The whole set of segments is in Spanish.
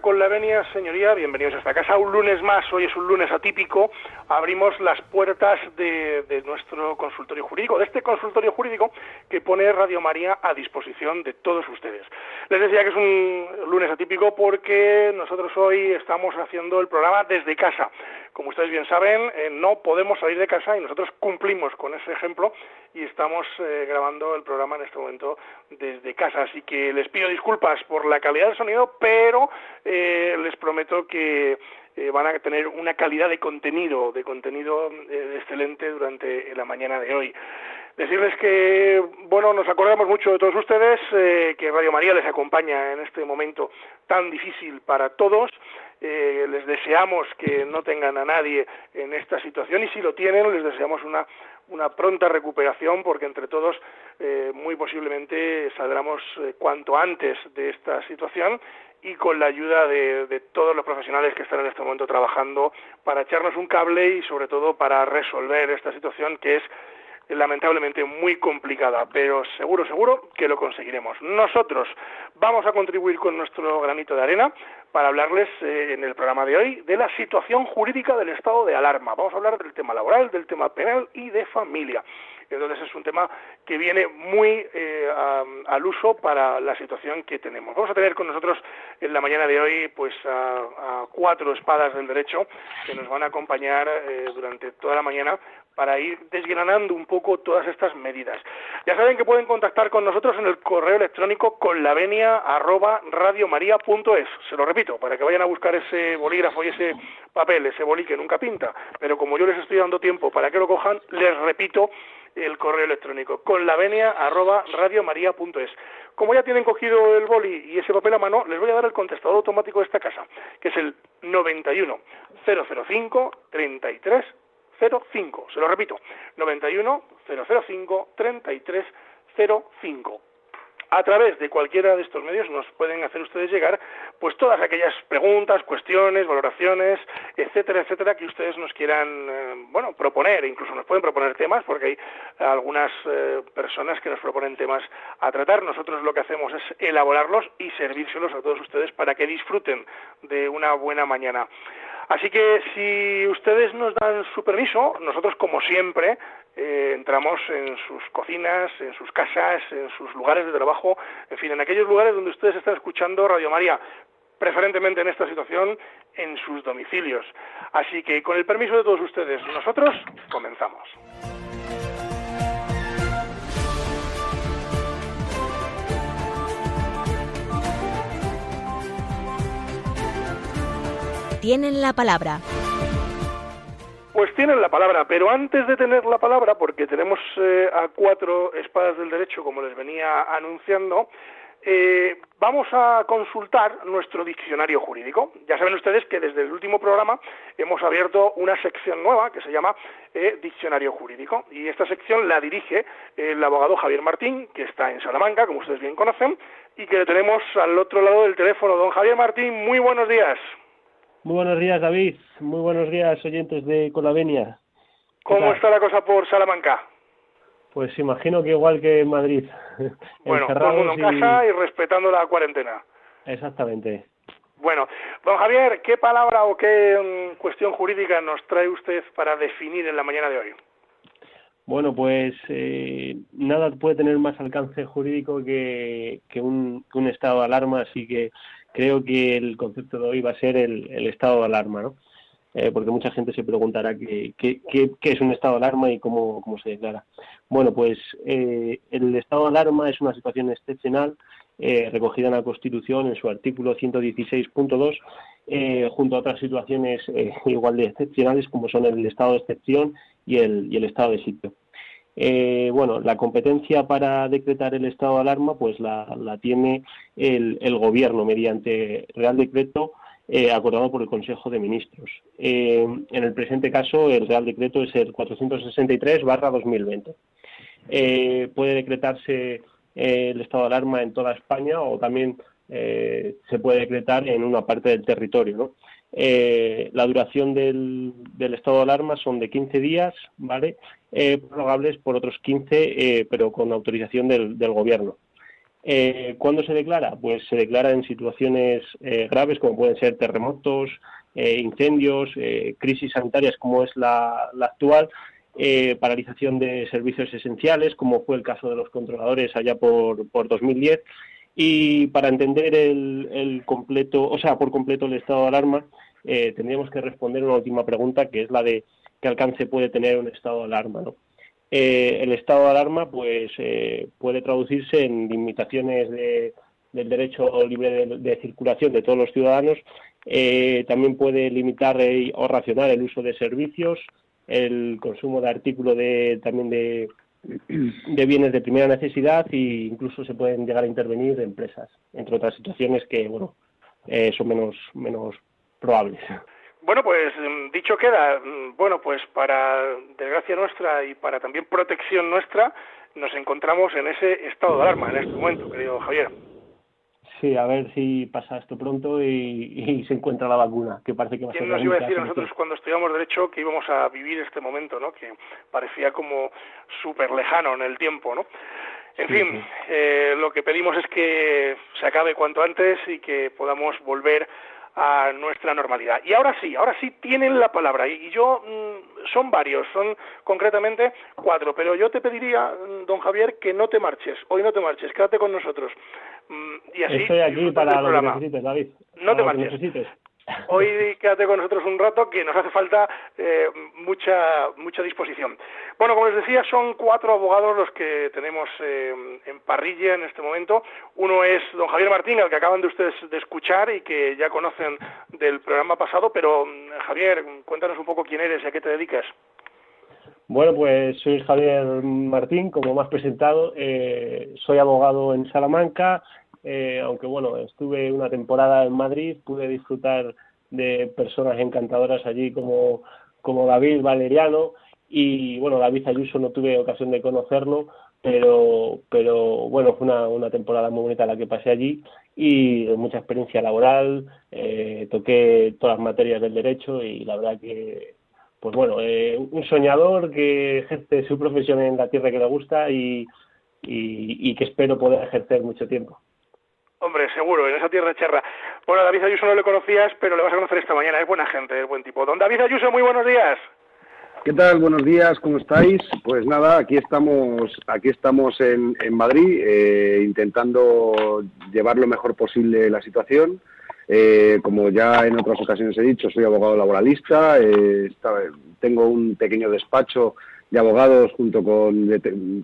Con la Venia, señoría, bienvenidos a esta casa. Un lunes más, hoy es un lunes atípico, abrimos las puertas de, nuestro consultorio jurídico, de este consultorio jurídico que pone Radio María a disposición de todos ustedes. Les decía que es un lunes atípico porque nosotros hoy estamos haciendo el programa desde casa. Como ustedes bien saben, eh, no podemos salir de casa y nosotros cumplimos con ese ejemplo y estamos eh, grabando el programa en este momento desde casa. Así que les pido disculpas por la calidad del sonido, pero eh, les prometo que eh, van a tener una calidad de contenido, de contenido excelente durante la mañana de hoy. Decirles que, bueno, nos acordamos mucho de todos ustedes, que Radio María les acompaña en este momento tan difícil para todos. les deseamos que no tengan a nadie en esta situación y si lo tienen, les deseamos una una pronta recuperación porque entre todos eh, muy posiblemente saldremos eh, cuanto antes de esta situación y con la ayuda de, de, todos los profesionales que están en este momento trabajando para echarnos un cable y sobre todo para resolver esta situación que es lamentablemente muy complicada, pero seguro, seguro que lo conseguiremos. Nosotros vamos a contribuir con nuestro granito de arena para hablarles eh, en el programa de hoy de la situación jurídica del estado de alarma. Vamos a hablar del tema laboral, del tema penal y de familia. Entonces es un tema que viene muy eh, al uso para la situación que tenemos. Vamos a tener con nosotros en la mañana de hoy pues a, cuatro espadas del derecho que nos van a acompañar eh, durante toda la mañana para ir desgranando un poco todas estas medidas. Ya saben que pueden contactar con nosotros en el correo electrónico con la Se lo repito, para que vayan a buscar ese bolígrafo y ese papel, ese bolí que nunca pinta. Pero como yo les estoy dando tiempo para que lo cojan, les repito el correo electrónico con la Como ya tienen cogido el boli y ese papel a mano, les voy a dar el contestador automático de esta casa, que es el 91 005 33 05. Se lo repito, 91 005 33 05 a través de cualquiera de estos medios nos pueden hacer ustedes llegar pues todas aquellas preguntas, cuestiones, valoraciones, etcétera, etcétera que ustedes nos quieran eh, bueno, proponer, incluso nos pueden proponer temas porque hay algunas eh, personas que nos proponen temas a tratar. Nosotros lo que hacemos es elaborarlos y servírselos a todos ustedes para que disfruten de una buena mañana. Así que si ustedes nos dan su permiso, nosotros como siempre eh, entramos en sus cocinas, en sus casas, en sus lugares de trabajo, en fin, en aquellos lugares donde ustedes están escuchando Radio María, preferentemente en esta situación en sus domicilios. Así que con el permiso de todos ustedes, nosotros comenzamos. Tienen la palabra. Pues tienen la palabra, pero antes de tener la palabra, porque tenemos eh, a cuatro espadas del derecho, como les venía anunciando, eh, vamos a consultar nuestro diccionario jurídico. Ya saben ustedes que desde el último programa hemos abierto una sección nueva que se llama eh, Diccionario Jurídico. Y esta sección la dirige el abogado Javier Martín, que está en Salamanca, como ustedes bien conocen, y que le tenemos al otro lado del teléfono. Don Javier Martín, muy buenos días. Muy buenos días, David. Muy buenos días, oyentes de Colavenia. ¿Cómo está la cosa por Salamanca? Pues imagino que igual que en Madrid. Bueno, todo el mundo en casa y respetando la cuarentena. Exactamente. Bueno, don Javier, ¿qué palabra o qué mm, cuestión jurídica nos trae usted para definir en la mañana de hoy? Bueno, pues eh, nada puede tener más alcance jurídico que, que, un, que un estado de alarma, así que creo que el concepto de hoy va a ser el, estado de alarma, ¿no? Eh, porque mucha gente se preguntará qué, es un estado de alarma y cómo, se declara. Bueno, pues eh, el estado de alarma es una situación excepcional eh, recogida en la Constitución en su artículo 116.2, junto a otras situaciones igual de excepcionales como son el estado de excepción y el, y el estado de sitio. Eh, bueno, la competencia para decretar el estado de alarma, pues la, tiene el, gobierno mediante Real Decreto eh, acordado por el Consejo de Ministros. Eh, en el presente caso, el Real Decreto es el 463-2020. puede decretarse el estado de alarma en toda España o también eh, se puede decretar en una parte del territorio. ¿no? Eh, la duración del, estado de alarma son de 15 días, ¿vale? Eh, prorrogables por otros 15, pero con autorización del, gobierno. ¿Cuándo se declara? Pues se declara en situaciones graves como pueden ser terremotos, incendios, crisis sanitarias como es la, actual, paralización de servicios esenciales, como fue el caso de los controladores allá por, por 2010, y para entender el, completo, o sea, por completo el estado de alarma, eh, tendríamos que responder una última pregunta, que es la de qué alcance puede tener un estado de alarma. ¿no? Eh, el estado de alarma pues, eh, puede traducirse en limitaciones del derecho libre de, circulación de todos los ciudadanos. también puede limitar o racionar el uso de servicios, el consumo de artículos de, también de, de bienes de primera necesidad e incluso se pueden llegar a intervenir empresas, entre otras situaciones que, bueno, eh, son menos, menos probables. Bueno, pues mm, dicho queda, mm, bueno, pues para desgracia nuestra y para también protección nuestra, nos encontramos en ese estado de alarma en este momento, querido Javier. Sí, a ver si pasa esto pronto y, se encuentra la vacuna, que parece que va a ser. ¿Quién nos iba a decir a nosotros cuando estudiamos Derecho que íbamos a vivir este momento, ¿no? Que parecía como súper lejano en el tiempo, ¿no? En fin, Eh, lo que pedimos es que se acabe cuanto antes y que podamos volver a nuestra normalidad. Y ahora sí, ahora sí tienen la palabra. Y yo, mm, son varios, son concretamente cuatro, pero yo te pediría, mm, don Javier, que no te marches. Hoy no te marches, quédate con nosotros. Mm, y así Estoy aquí para lo que necesites, David. No te marches. Hoy quédate con nosotros un rato que nos hace falta eh, mucha mucha disposición. Bueno, como les decía, son cuatro abogados los que tenemos eh, en parrilla en este momento. Uno es don Javier Martín, al que acaban de ustedes de escuchar y que ya conocen del programa pasado, pero mm, Javier, cuéntanos un poco quién eres y a qué te dedicas. Bueno, pues soy Javier Martín, como más presentado. Eh, soy abogado en Salamanca, eh, aunque bueno, estuve una temporada en Madrid, pude disfrutar de personas encantadoras allí como, como David Valeriano y bueno, David Ayuso no tuve ocasión de conocerlo, pero, pero bueno, fue una, una temporada muy bonita la que pasé allí y mucha experiencia laboral, eh, toqué todas las materias del derecho y la verdad que, pues bueno, eh, un soñador que ejerce su profesión en la tierra que le gusta y, y que espero poder ejercer mucho tiempo. Hombre, seguro, en esa tierra charra. Bueno, David Ayuso no le conocías, pero le vas a conocer esta mañana. Es buena gente, es buen tipo. Don David Ayuso, muy buenos días. ¿Qué tal? Buenos días, ¿cómo estáis? Pues nada, aquí estamos, aquí estamos en, Madrid eh, intentando llevar lo mejor posible la situación. Eh, como ya en otras ocasiones he dicho, soy abogado laboralista, eh, tengo un pequeño despacho de abogados junto con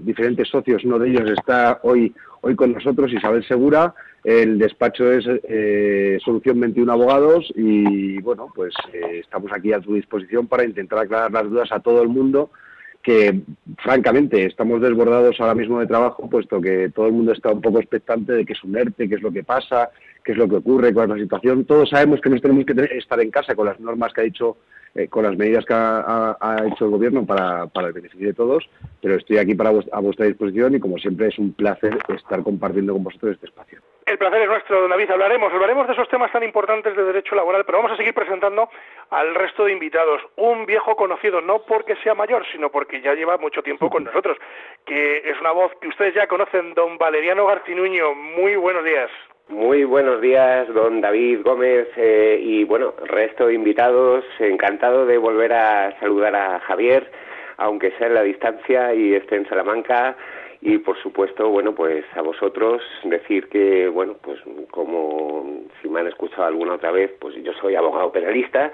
diferentes socios, uno de ellos está hoy, hoy con nosotros, Isabel Segura, el despacho es eh, Solución 21 Abogados y bueno, pues eh, estamos aquí a tu disposición para intentar aclarar las dudas a todo el mundo que francamente estamos desbordados ahora mismo de trabajo, puesto que todo el mundo está un poco expectante de qué es un ERTE, qué es lo que pasa, qué es lo que ocurre, cuál es la situación. Todos sabemos que nos tenemos que estar en casa con las normas que ha dicho eh, con las medidas que ha, hecho el Gobierno para, el beneficio de todos, pero estoy aquí para a vuestra disposición y como siempre es un placer estar compartiendo con vosotros este espacio. El placer es nuestro, don David. Hablaremos, hablaremos de esos temas tan importantes de derecho laboral, pero vamos a seguir presentando al resto de invitados. Un viejo conocido, no porque sea mayor, sino porque ya lleva mucho tiempo con nosotros, que es una voz que ustedes ya conocen, don Valeriano Garcinuño. Muy buenos días. Muy buenos días, don David Gómez eh, y bueno, resto de invitados. Encantado de volver a saludar a Javier, aunque sea en la distancia y esté en Salamanca. Y por supuesto, bueno, pues a vosotros decir que, bueno, pues como si me han escuchado alguna otra vez, pues yo soy abogado penalista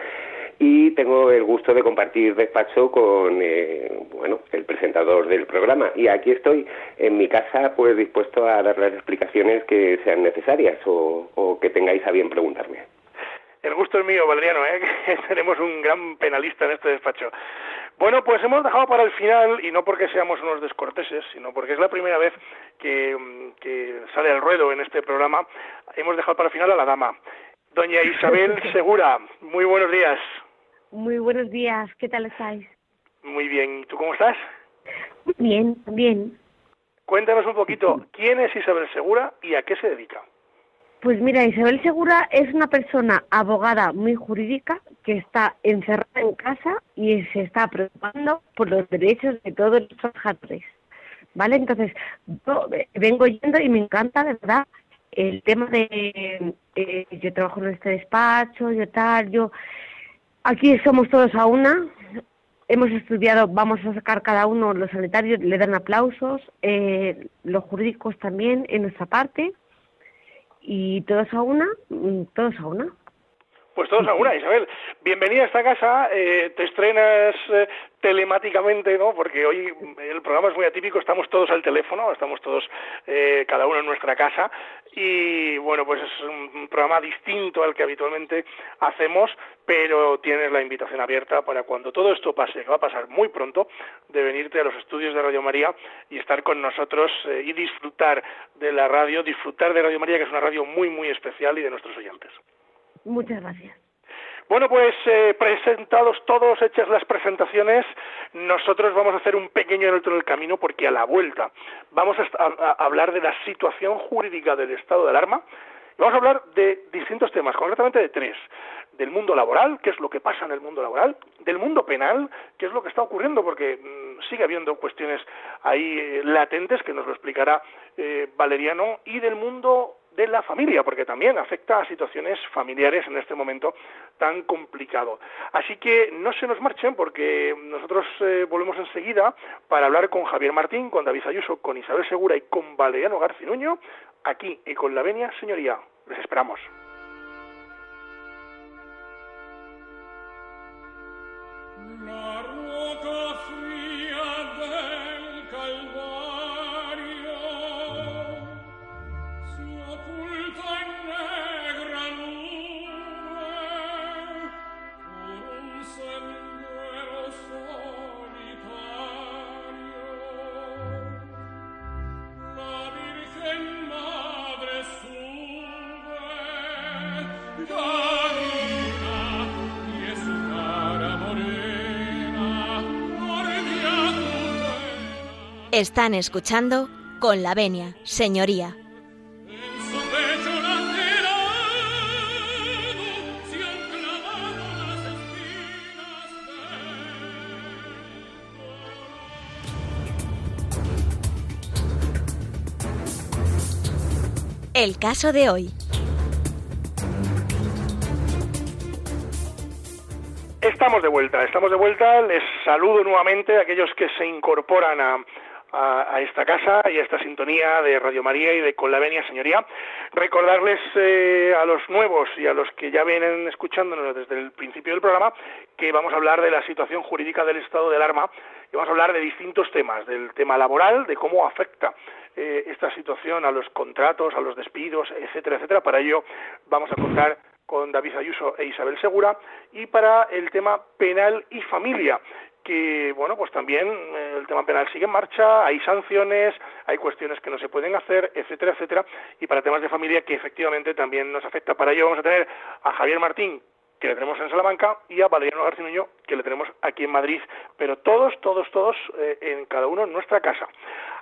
y tengo el gusto de compartir despacho con eh, bueno el presentador del programa y aquí estoy en mi casa pues dispuesto a dar las explicaciones que sean necesarias o, que tengáis a bien preguntarme. El gusto es mío, Valeriano, ¿eh? que tenemos un gran penalista en este despacho. Bueno, pues hemos dejado para el final, y no porque seamos unos descorteses, sino porque es la primera vez que, que sale al ruedo en este programa, hemos dejado para el final a la dama. Doña Isabel Segura, muy buenos días. Muy buenos días, ¿qué tal estáis? Muy bien, ¿y tú cómo estás? Bien, bien. Cuéntanos un poquito, ¿quién es Isabel Segura y a qué se dedica? Pues mira, Isabel Segura es una persona abogada muy jurídica que está encerrada en casa y se está preocupando por los derechos de todos los trabajadores. ¿Vale? Entonces, yo vengo yendo y me encanta, de verdad, el tema de eh, yo trabajo en este despacho, yo tal, yo aquí somos todos a una, hemos estudiado, vamos a sacar cada uno, los sanitarios le dan aplausos, eh, los jurídicos también en nuestra parte, y todos a una, mm, todos a una. Pues todos a una, Isabel. Bienvenida a esta casa. Eh, te estrenas eh, telemáticamente, ¿no? Porque hoy el programa es muy atípico. Estamos todos al teléfono, estamos todos eh, cada uno en nuestra casa. Y bueno, pues es un programa distinto al que habitualmente hacemos, pero tienes la invitación abierta para cuando todo esto pase, que va a pasar muy pronto, de venirte a los estudios de Radio María y estar con nosotros y disfrutar de la radio, disfrutar de Radio María, que es una radio muy, muy especial y de nuestros oyentes. Muchas gracias. Bueno, pues eh, presentados todos, hechas las presentaciones, nosotros vamos a hacer un pequeño otro del camino porque a la vuelta vamos a, hablar de la situación jurídica del estado de alarma y vamos a hablar de distintos temas, concretamente de tres. Del mundo laboral, qué es lo que pasa en el mundo laboral, del mundo penal, qué es lo que está ocurriendo, porque mm, sigue habiendo cuestiones ahí eh, latentes que nos lo explicará eh, Valeriano, y del mundo de la familia, porque también afecta a situaciones familiares en este momento tan complicado. Así que no se nos marchen porque nosotros eh, volvemos enseguida para hablar con Javier Martín, con David Ayuso, con Isabel Segura y con Valeriano Garcinuño, aquí y con la venia, señoría. Les esperamos. Están escuchando con la venia, señoría. El caso de hoy. Estamos de vuelta, estamos de vuelta. Les saludo nuevamente a aquellos que se incorporan a, a, esta casa y a esta sintonía de Radio María y de Con la Venia Señoría. Recordarles eh, a los nuevos y a los que ya vienen escuchándonos desde el principio del programa que vamos a hablar de la situación jurídica del estado del arma y vamos a hablar de distintos temas, del tema laboral, de cómo afecta eh, esta situación a los contratos, a los despidos, etcétera, etcétera. Para ello vamos a contar con David Ayuso e Isabel Segura y para el tema penal y familia que bueno pues también eh, el tema penal sigue en marcha hay sanciones hay cuestiones que no se pueden hacer etcétera etcétera. Y para temas de familia que efectivamente también nos afecta. Para ello vamos a tener a Javier Martín que le tenemos en Salamanca y a Valeriano García que le tenemos aquí en Madrid. Pero todos todos todos eh, en cada uno en nuestra casa.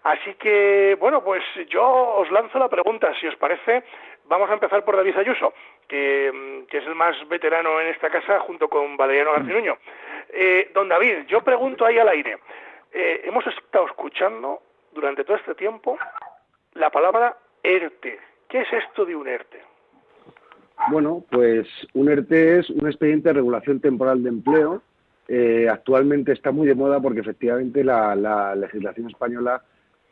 Así que bueno pues yo os lanzo la pregunta si os parece. Vamos a empezar por David Ayuso que, mm, que es el más veterano en esta casa junto con Valeriano García eh, don David, yo pregunto ahí al aire. Eh, hemos estado escuchando durante todo este tiempo la palabra ERTE. ¿Qué es esto de un ERTE? Bueno, pues un ERTE es un expediente de regulación temporal de empleo. Eh, actualmente está muy de moda porque efectivamente la, legislación española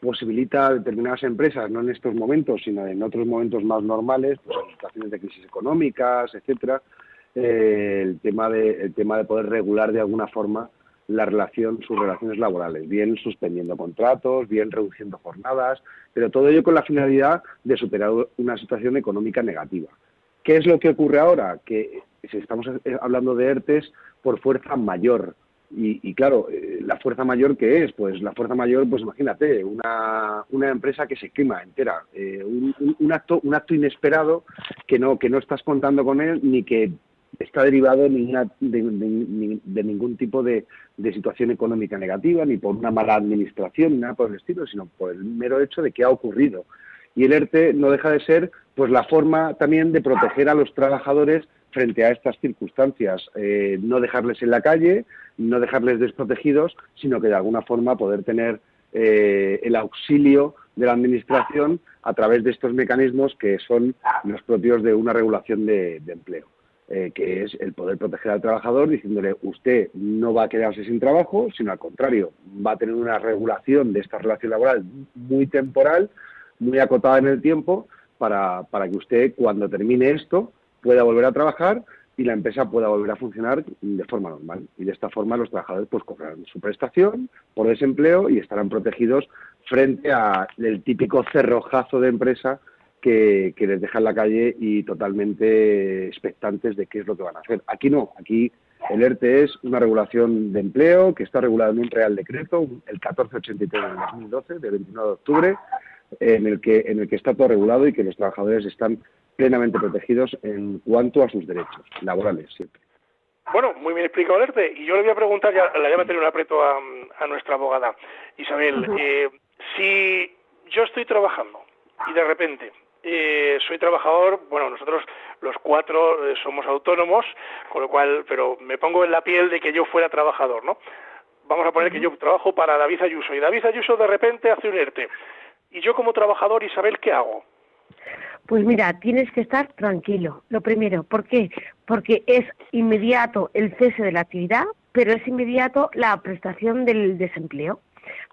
posibilita a determinadas empresas, no en estos momentos, sino en otros momentos más normales, pues en situaciones de crisis económicas, etcétera, eh, el, tema de, el tema de poder regular de alguna forma la relación, sus relaciones laborales, bien suspendiendo contratos, bien reduciendo jornadas, pero todo ello con la finalidad de superar una situación económica negativa. ¿Qué es lo que ocurre ahora? Que si estamos hablando de ERTES por fuerza mayor. Y, claro, eh, la fuerza mayor que es, pues la fuerza mayor, pues imagínate, una, una empresa que se quema entera, eh, un, un, acto, un acto inesperado que no, que no estás contando con él ni que está derivado de, de, ningún tipo de, situación económica negativa, ni por una mala administración, ni nada por el estilo, sino por el mero hecho de que ha ocurrido. Y el ERTE no deja de ser pues la forma también de proteger a los trabajadores frente a estas circunstancias, eh, no dejarles en la calle, no dejarles desprotegidos, sino que de alguna forma poder tener eh, el auxilio de la Administración a través de estos mecanismos que son los propios de una regulación de, empleo, eh, que es el poder proteger al trabajador diciéndole usted no va a quedarse sin trabajo, sino al contrario, va a tener una regulación de esta relación laboral muy temporal, muy acotada en el tiempo, para, para que usted cuando termine esto pueda volver a trabajar y la empresa pueda volver a funcionar de forma normal. Y de esta forma los trabajadores pues cobrarán su prestación por desempleo y estarán protegidos frente al típico cerrojazo de empresa que, les deja en la calle y totalmente expectantes de qué es lo que van a hacer. Aquí no, aquí el ERTE es una regulación de empleo que está regulada en un Real Decreto, el 1483 de 2012, del 29 de octubre, en el que en el que está todo regulado y que los trabajadores están plenamente protegidos en cuanto a sus derechos laborales siempre. Bueno, muy bien explicado, Alerte. Y yo le voy a preguntar, ya le voy a meter un aprieto a, nuestra abogada, Isabel. Eh, si yo estoy trabajando y de repente eh, soy trabajador, bueno, nosotros los cuatro eh, somos autónomos, con lo cual, pero me pongo en la piel de que yo fuera trabajador, ¿no? Vamos a poner que yo trabajo para David Ayuso y David Ayuso de repente hace un ERTE. Y yo como trabajador, Isabel, ¿qué hago? Pues mira, tienes que estar tranquilo, lo primero. ¿Por qué? Porque es inmediato el cese de la actividad, pero es inmediato la prestación del desempleo.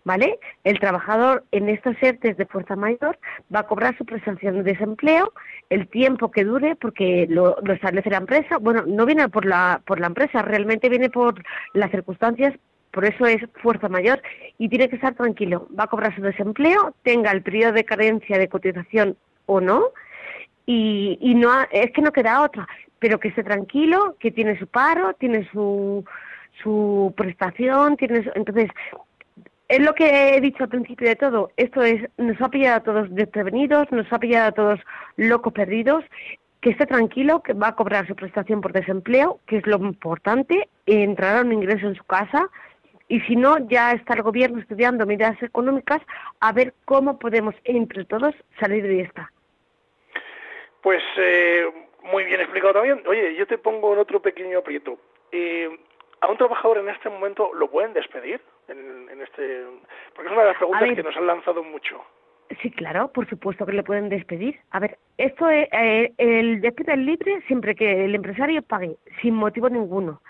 ¿Vale? El trabajador en estos ERTES de fuerza mayor va a cobrar su prestación de desempleo el tiempo que dure, porque lo, lo, establece la empresa. Bueno, no viene por la, por la empresa, realmente viene por las circunstancias por eso es fuerza mayor y tiene que estar tranquilo. Va a cobrar su desempleo, tenga el periodo de carencia de cotización o no, y, y no es que no queda otra, pero que esté tranquilo, que tiene su paro, tiene su, su prestación, tiene entonces es lo que he dicho al principio de todo, esto es, nos ha pillado a todos desprevenidos, nos ha pillado a todos locos perdidos, que esté tranquilo, que va a cobrar su prestación por desempleo, que es lo importante, entrará un ingreso en su casa, y si no, ya está el gobierno estudiando medidas económicas a ver cómo podemos entre todos salir de esta. Pues eh, muy bien explicado también. Oye, yo te pongo en otro pequeño aprieto. Eh, ¿A un trabajador en este momento lo pueden despedir? En, este... Porque es una de las preguntas que nos han lanzado mucho. Sí, claro, por supuesto que le pueden despedir. A ver, esto es, eh, el despido es libre siempre que el empresario pague, sin motivo ninguno.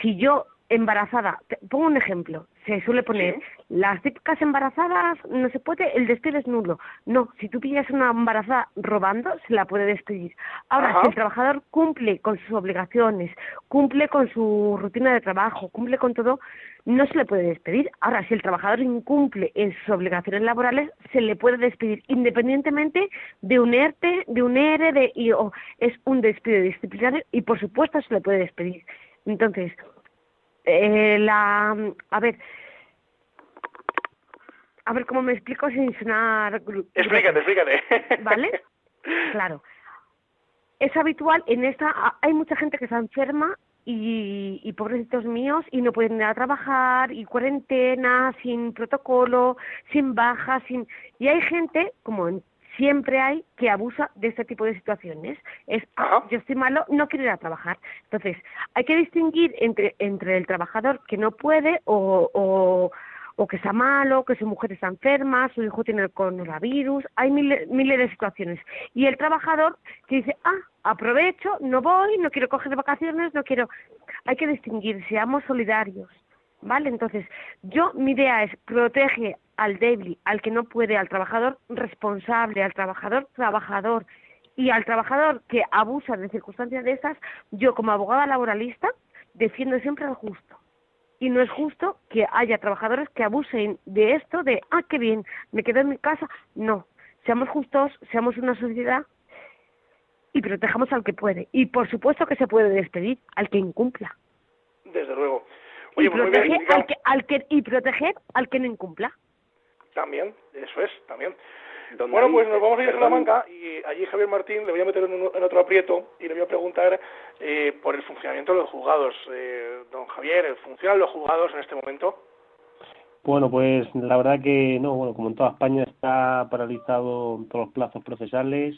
Si yo embarazada, pongo un ejemplo, se suele poner, las típicas embarazadas no se puede, el despido es nulo. No, si tú pillas una embarazada robando, se la puede despedir. Ahora, si el trabajador cumple con sus obligaciones, cumple con su rutina de trabajo, cumple con todo, no se le puede despedir. Ahora, si el trabajador incumple en sus obligaciones laborales, se le puede despedir independientemente de un ERTE, de un ERE, de, y, o es un despido disciplinario y por supuesto se le puede despedir. Entonces, eh, la, a ver, a ver cómo me explico sin sonar. Explícate, explícate. ¿Vale? Claro. Es habitual en esta. Hay mucha gente que está enferma y, y pobrecitos míos y no pueden ir a trabajar y cuarentena, sin protocolo, sin baja, sin. Y hay gente, como en siempre hay que abusa de este tipo de situaciones. Es, ah, yo estoy malo, no quiero ir a trabajar. Entonces, hay que distinguir entre, entre el trabajador que no puede o, o, o que está malo, que su mujer está enferma, su hijo tiene el coronavirus, hay miles, miles de situaciones. Y el trabajador que dice, ah, aprovecho, no voy, no quiero coger vacaciones, no quiero... Hay que distinguir, seamos solidarios. ¿Vale? Entonces, yo, mi idea es protege al débil, al que no puede, al trabajador responsable, al trabajador trabajador y al trabajador que abusa de circunstancias de esas, yo como abogada laboralista defiendo siempre al justo. Y no es justo que haya trabajadores que abusen de esto, de, ah, qué bien, me quedo en mi casa. No, seamos justos, seamos una sociedad y protejamos al que puede. Y por supuesto que se puede despedir al que incumpla. Desde luego. y, proteger al que, al que, y proteger al que no incumpla. También, eso es, también. Bueno, pues nos vamos a ir a Salamanca y allí Javier Martín le voy a meter en, otro aprieto y le voy a preguntar eh, por el funcionamiento de los juzgados. Eh, don Javier, ¿funcionan los juzgados en este momento? Bueno, pues la verdad que no, bueno, como en toda España está paralizado todos los plazos procesales,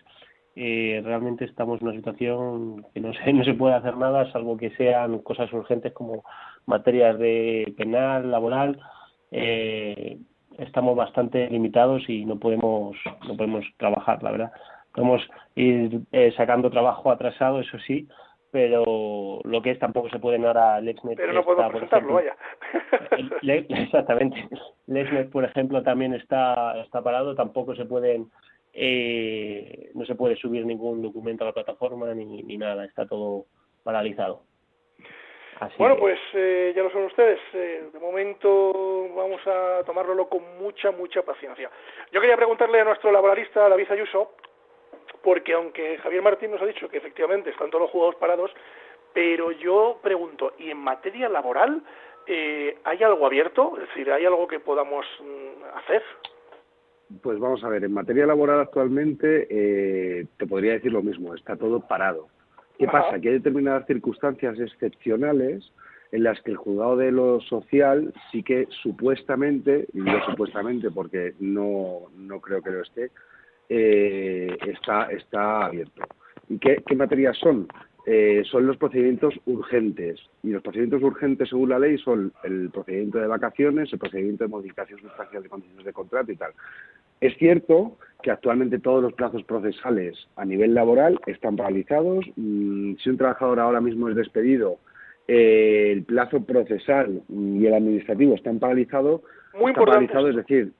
eh, realmente estamos en una situación que no se, no se puede hacer nada, salvo que sean cosas urgentes como materias de penal, laboral. Eh, estamos bastante limitados y no podemos, no podemos trabajar, la verdad. Podemos ir eh, sacando trabajo atrasado, eso sí, pero lo que es tampoco se puede ahora Lexnet pero no podemos presentarlo vaya. Exactamente. Lexnet por ejemplo también está está parado tampoco se pueden eh, no se puede subir ningún documento a la plataforma ni, ni nada está todo paralizado bueno, pues eh, ya lo son ustedes. Eh, de momento vamos a tomarlo con mucha, mucha paciencia. Yo quería preguntarle a nuestro laboralista, David Ayuso, porque aunque Javier Martín nos ha dicho que efectivamente están todos los juegos parados, pero yo pregunto, ¿y en materia laboral eh, hay algo abierto? Es decir, ¿hay algo que podamos mm, hacer? Pues vamos a ver, en materia laboral actualmente eh, te podría decir lo mismo, está todo parado. ¿Qué pasa? Que hay determinadas circunstancias excepcionales en las que el juzgado de lo social sí que supuestamente, y digo supuestamente porque no, no creo que lo esté, eh, está, está abierto. ¿Y qué, qué materias son? Eh, son los procedimientos urgentes. Y los procedimientos urgentes, según la ley, son el procedimiento de vacaciones, el procedimiento de modificación sustancial de condiciones de contrato y tal. Es cierto que actualmente todos los plazos procesales a nivel laboral están paralizados. Mm, si un trabajador ahora mismo es despedido, eh, el plazo procesal y el administrativo están paralizados. Muy está paralizado, es decir,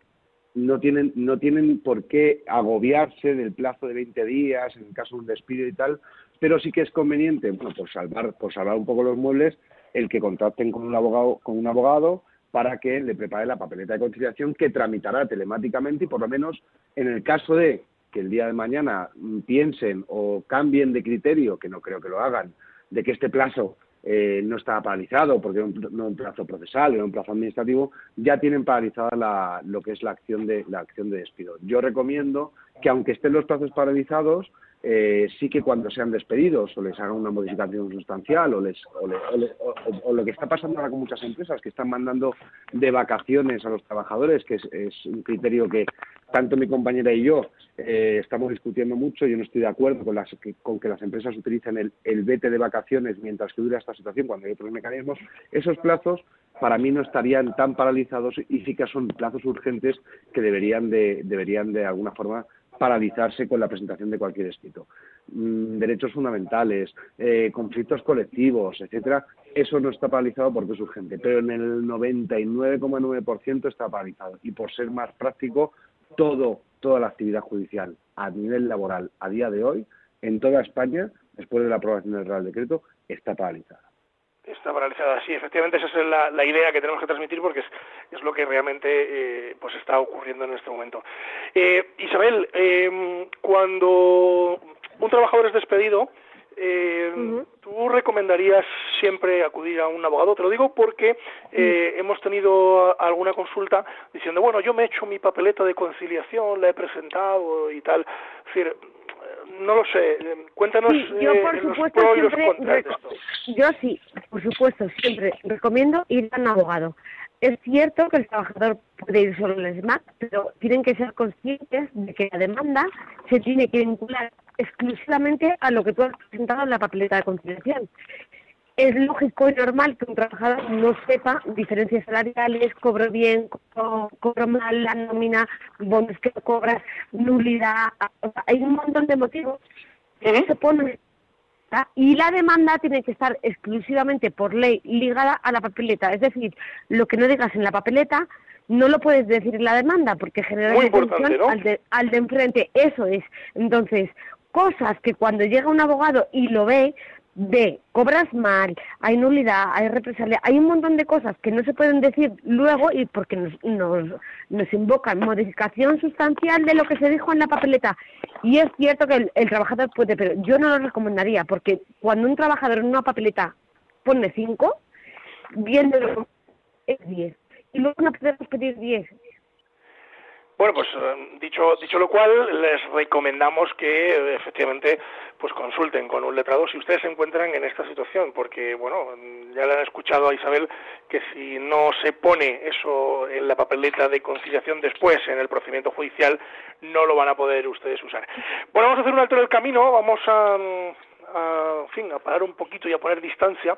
no tienen, no tienen por qué agobiarse del plazo de 20 días en el caso de un despido y tal, pero sí que es conveniente, bueno, por salvar, por salvar un poco los muebles, el que contacten con un abogado, con un abogado para que le prepare la papeleta de conciliación que tramitará telemáticamente y por lo menos en el caso de que el día de mañana piensen o cambien de criterio, que no creo que lo hagan, de que este plazo eh, no estaba paralizado porque era un, un plazo procesal, era un plazo administrativo, ya tienen paralizada la, lo que es la acción de la acción de despido. Yo recomiendo que aunque estén los plazos paralizados, eh, sí que cuando sean despedidos o les hagan una modificación sustancial o, les, o, lo que está pasando ahora con muchas empresas que están mandando de vacaciones a los trabajadores, que es, un criterio que tanto mi compañera y yo eh, estamos discutiendo mucho. Yo no estoy de acuerdo con, las, que, con que las empresas utilicen el, el vete de vacaciones mientras que dura esta situación cuando hay otros mecanismos. Esos plazos para mí no estarían tan paralizados y sí que son plazos urgentes que deberían de, deberían de alguna forma paralizarse con la presentación de cualquier escrito. Mm, derechos fundamentales, eh, conflictos colectivos, etcétera, eso no está paralizado porque es urgente, pero en el 99,9% está paralizado. Y por ser más práctico, todo, toda la actividad judicial a nivel laboral a día de hoy, en toda España, después de la aprobación del Real Decreto, está paralizada. Está paralizada, sí, efectivamente esa es la, idea que tenemos que transmitir porque es, es lo que realmente eh, pues está ocurriendo en este momento. Eh, Isabel, eh, cuando un trabajador es despedido, eh, ¿tú recomendarías siempre acudir a un abogado? Te lo digo porque eh, hemos tenido alguna consulta diciendo, bueno, yo me he hecho mi papeleta de conciliación, la he presentado y tal. Es decir, no lo sé. Cuéntanos yo, por eh, supuesto, siempre Yo sí, por supuesto, siempre recomiendo ir a un abogado. Es cierto que el trabajador puede ir solo al SMAC, pero tienen que ser conscientes de que la demanda se tiene que vincular exclusivamente a lo que tú has presentado en la papeleta de conciliación es lógico y normal que un trabajador no sepa diferencias salariales, cobro bien, cobro, mal la nómina, bonos que cobras, nulidad. hay un montón de motivos que se ponen y la demanda tiene que estar exclusivamente por ley ligada a la papeleta. Es decir, lo que no digas en la papeleta no lo puedes decir en la demanda porque genera tensión al, de, al de enfrente. Eso es. Entonces, cosas que cuando llega un abogado y lo ve, de cobras mal, hay nulidad, hay represalia, hay un montón de cosas que no se pueden decir luego y porque nos, nos, nos invocan modificación sustancial de lo que se dijo en la papeleta. Y es cierto que el, trabajador puede, pero yo no lo recomendaría porque cuando un trabajador en una papeleta pone 5, viéndolo es 10. Y luego no podemos pedir 10. Bueno, pues eh, dicho, dicho lo cual, les recomendamos que efectivamente pues consulten con un letrado si ustedes se encuentran en esta situación, porque bueno, ya le han escuchado a Isabel que si no se pone eso en la papeleta de conciliación después en el procedimiento judicial, no lo van a poder ustedes usar. Bueno, vamos a hacer un alto en el camino, vamos a, a, en fin, a parar un poquito y a poner distancia,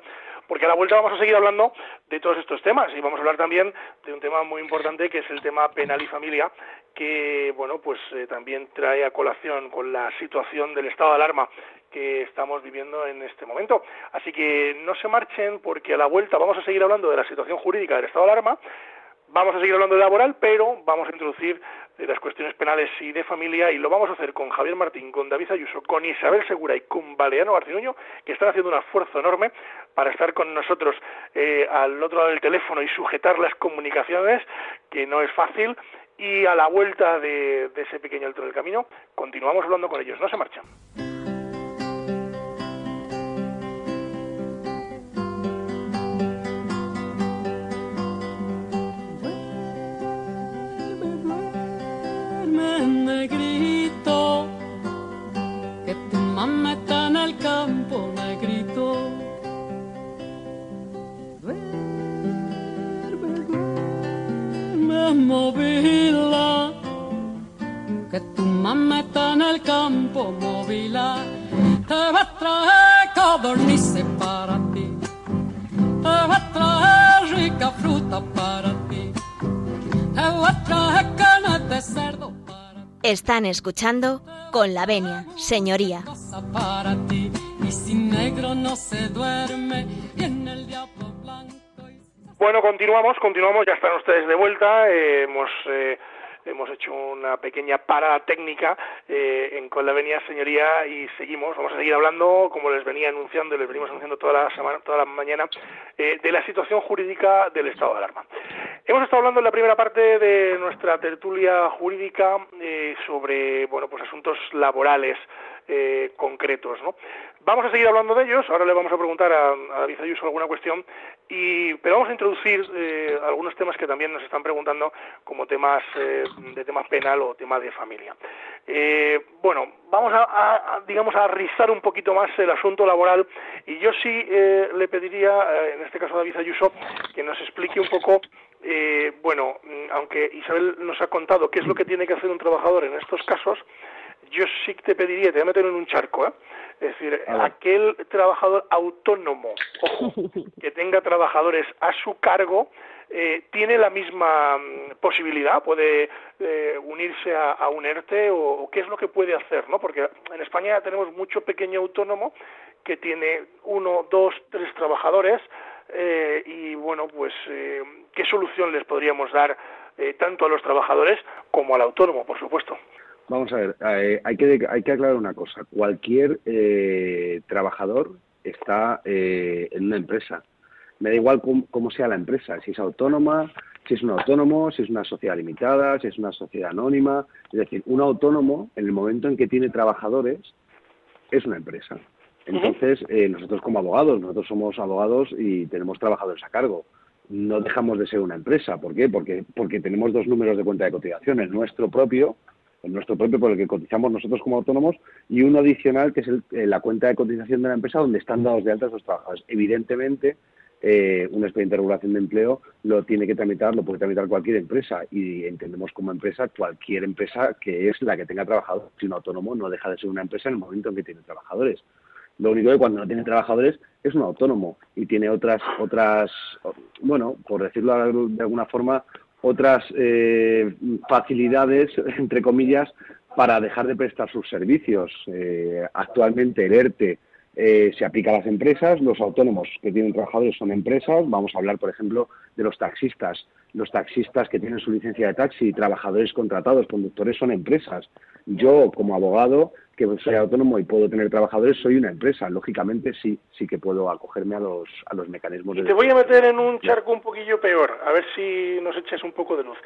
porque a la vuelta vamos a seguir hablando de todos estos temas y vamos a hablar también de un tema muy importante que es el tema penal y familia, que bueno, pues eh, también trae a colación con la situación del estado de alarma que estamos viviendo en este momento. Así que no se marchen porque a la vuelta vamos a seguir hablando de la situación jurídica del estado de alarma, vamos a seguir hablando de laboral, pero vamos a introducir de las cuestiones penales y de familia, y lo vamos a hacer con Javier Martín, con David Ayuso, con Isabel Segura y con Baleano Garcinuño, que están haciendo un esfuerzo enorme para estar con nosotros eh, al otro lado del teléfono y sujetar las comunicaciones, que no es fácil, y a la vuelta de, de ese pequeño alto del camino, continuamos hablando con ellos, no se marchan. Escuchando con la venia, señoría. Bueno, continuamos, continuamos, ya están ustedes de vuelta, eh, hemos... Eh, hemos hecho una pequeña parada técnica eh, en Con la Venia Señoría y seguimos, vamos a seguir hablando, como les venía anunciando y les venimos anunciando toda la, semana, toda la mañana, eh, de la situación jurídica del estado de alarma. Hemos estado hablando en la primera parte de nuestra tertulia jurídica eh, sobre bueno, pues asuntos laborales eh, concretos. ¿no? Vamos a seguir hablando de ellos, ahora le vamos a preguntar a, a David Ayuso alguna cuestión, y, pero vamos a introducir eh, algunos temas que también nos están preguntando como temas eh, de tema penal o tema de familia. Eh, bueno, vamos a, digamos, a rizar un poquito más el asunto laboral y yo sí eh, le pediría, eh, en este caso a David Ayuso, que nos explique un poco eh, bueno, aunque Isabel nos ha contado qué es lo que tiene que hacer un trabajador en estos casos, yo sí te pediría, te voy a meter en un charco, ¿eh? Es decir, aquel trabajador autónomo, ojo, que tenga trabajadores a su cargo, eh, tiene la misma mm, posibilidad, puede eh, unirse a, a, un ERTE o, o, qué es lo que puede hacer, ¿no? Porque en España tenemos mucho pequeño autónomo que tiene uno, dos, tres trabajadores eh, y bueno, pues eh, qué solución les podríamos dar eh, tanto a los trabajadores como al autónomo, por supuesto. Vamos a ver, eh, hay, que, hay que aclarar una cosa. Cualquier eh, trabajador está eh, en una empresa. Me da igual cómo, sea la empresa, si es autónoma, si es un autónomo, si es una sociedad limitada, si es una sociedad anónima. Es decir, un autónomo, en el momento en que tiene trabajadores, es una empresa. Entonces, eh, nosotros como abogados, nosotros somos abogados y tenemos trabajadores a cargo. No dejamos de ser una empresa. ¿Por qué? Porque, porque tenemos dos números de cuenta de cotización, el nuestro propio el nuestro propio por el que cotizamos nosotros como autónomos y uno adicional que es el, la cuenta de cotización de la empresa donde están dados de alta los trabajadores. Evidentemente, eh, un expediente de regulación de empleo lo tiene que tramitar, lo puede tramitar cualquier empresa y entendemos como empresa cualquier empresa que es la que tenga trabajadores. Si un autónomo no deja de ser una empresa en el momento en que tiene trabajadores. Lo único que cuando no tiene trabajadores es un autónomo y tiene otras, otras bueno, por decirlo de alguna forma, otras eh, facilidades, entre comillas, para dejar de prestar sus servicios. Eh, actualmente el ERTE eh, se aplica a las empresas, los autónomos que tienen trabajadores son empresas, vamos a hablar, por ejemplo, de los taxistas. Los taxistas que tienen su licencia de taxi, trabajadores contratados, conductores, son empresas. Yo, como abogado, que soy autónomo y puedo tener trabajadores, soy una empresa. Lógicamente sí, sí que puedo acogerme a los, a los mecanismos y de... Te voy a meter en un charco un poquillo peor, a ver si nos echas un poco de luz.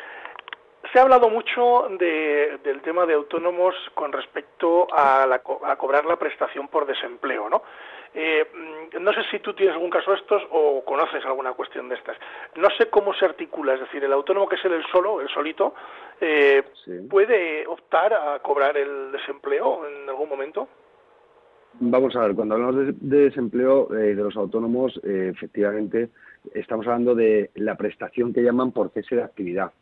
Se ha hablado mucho de, del tema de autónomos con respecto a, la, a cobrar la prestación por desempleo, ¿no? Eh, mm, no sé si tú tienes algún caso de estos o conoces alguna cuestión de estas. No sé cómo se articula, es decir, el autónomo que es el solo, el solito, eh, ¿puede optar a cobrar el desempleo en algún momento? Vamos a ver, cuando hablamos de, desempleo eh, de los autónomos, efectivamente estamos hablando de la prestación que llaman por cese de actividad.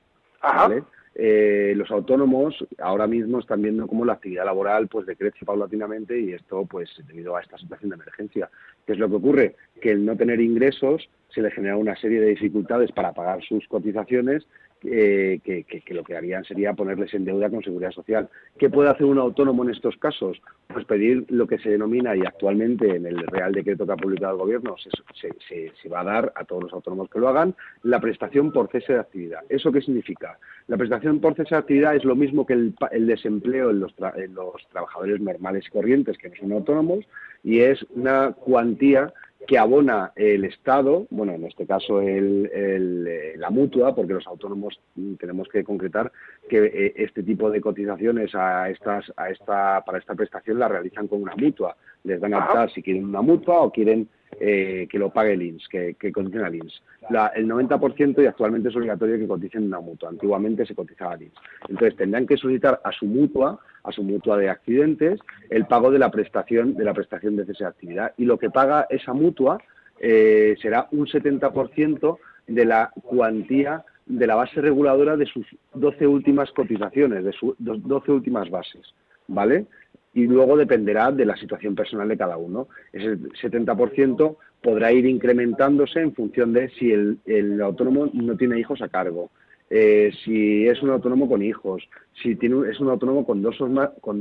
¿vale? Eh, los autónomos ahora mismo están viendo cómo la actividad laboral pues decrece paulatinamente y esto pues debido a esta situación de emergencia. ¿Qué es lo que ocurre? Que el no tener ingresos se le genera una serie de dificultades para pagar sus cotizaciones eh, que, lo que harían sería ponerles en deuda con seguridad social. ¿Qué puede hacer un autónomo en estos casos? Pues pedir lo que se denomina, y actualmente en el Real Decreto que ha publicado el Gobierno se, va a dar a todos los autónomos que lo hagan, la prestación por cese de actividad. ¿Eso qué significa? La prestación por cese de actividad es lo mismo que el, desempleo en los, en los trabajadores normales y corrientes que no son autónomos, y es una cuantía que abona el Estado, bueno, en este caso el, la mutua, porque los autónomos tenemos que concretar que eh, este tipo de cotizaciones a estas, a esta, para esta prestación la realizan con una mutua. Les van a optar si quieren una mutua o quieren eh, que lo pague el INS, que, que coticen al INS. el 90% y actualmente es obligatorio que coticen una mutua. Antiguamente se cotizaba al INS. Entonces tendrán que solicitar a su mutua, a su mutua de accidentes, el pago de la prestación de la prestación de cese de actividad. Y lo que paga esa mutua eh, será un 70% de la cuantía de la base reguladora de sus 12 últimas cotizaciones, de sus 12 últimas bases. ¿Vale? Y luego dependerá de la situación personal de cada uno. Ese 70% podrá ir incrementándose en función de si el, autónomo no tiene hijos a cargo, eh, si es un autónomo con hijos, si tiene, es un autónomo con dos, o más, con,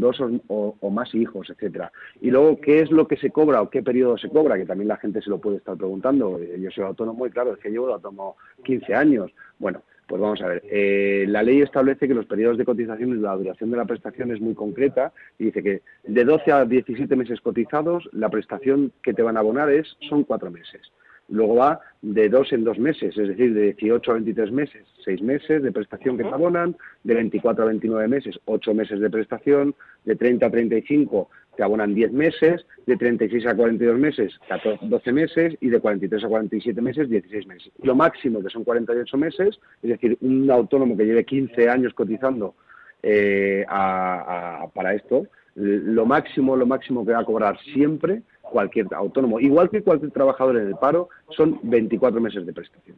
dos o, más hijos, etcétera. Y luego, ¿qué es lo que se cobra o qué periodo se cobra? Que también la gente se lo puede estar preguntando. Yo soy autónomo y claro, es que llevo autónomo 15 años. Bueno, pues vamos a ver, eh, la ley establece que los periodos de cotización y la duración de la prestación es muy concreta y dice que de 12 a 17 meses cotizados la prestación que te van a abonar es son cuatro meses. Luego va de dos en dos meses, es decir, de 18 a 23 meses, seis meses de prestación que te abonan, de 24 a 29 meses, ocho meses de prestación, de 30 a 35 te abonan 10 meses, de 36 a 42 meses, 12 meses, y de 43 a 47 meses, 16 meses. Lo máximo, que son 48 meses, es decir, un autónomo que lleve 15 años cotizando eh, para esto, lo máximo, lo máximo que va a cobrar siempre cualquier autónomo, igual que cualquier trabajador en el paro, son 24 meses de prestación.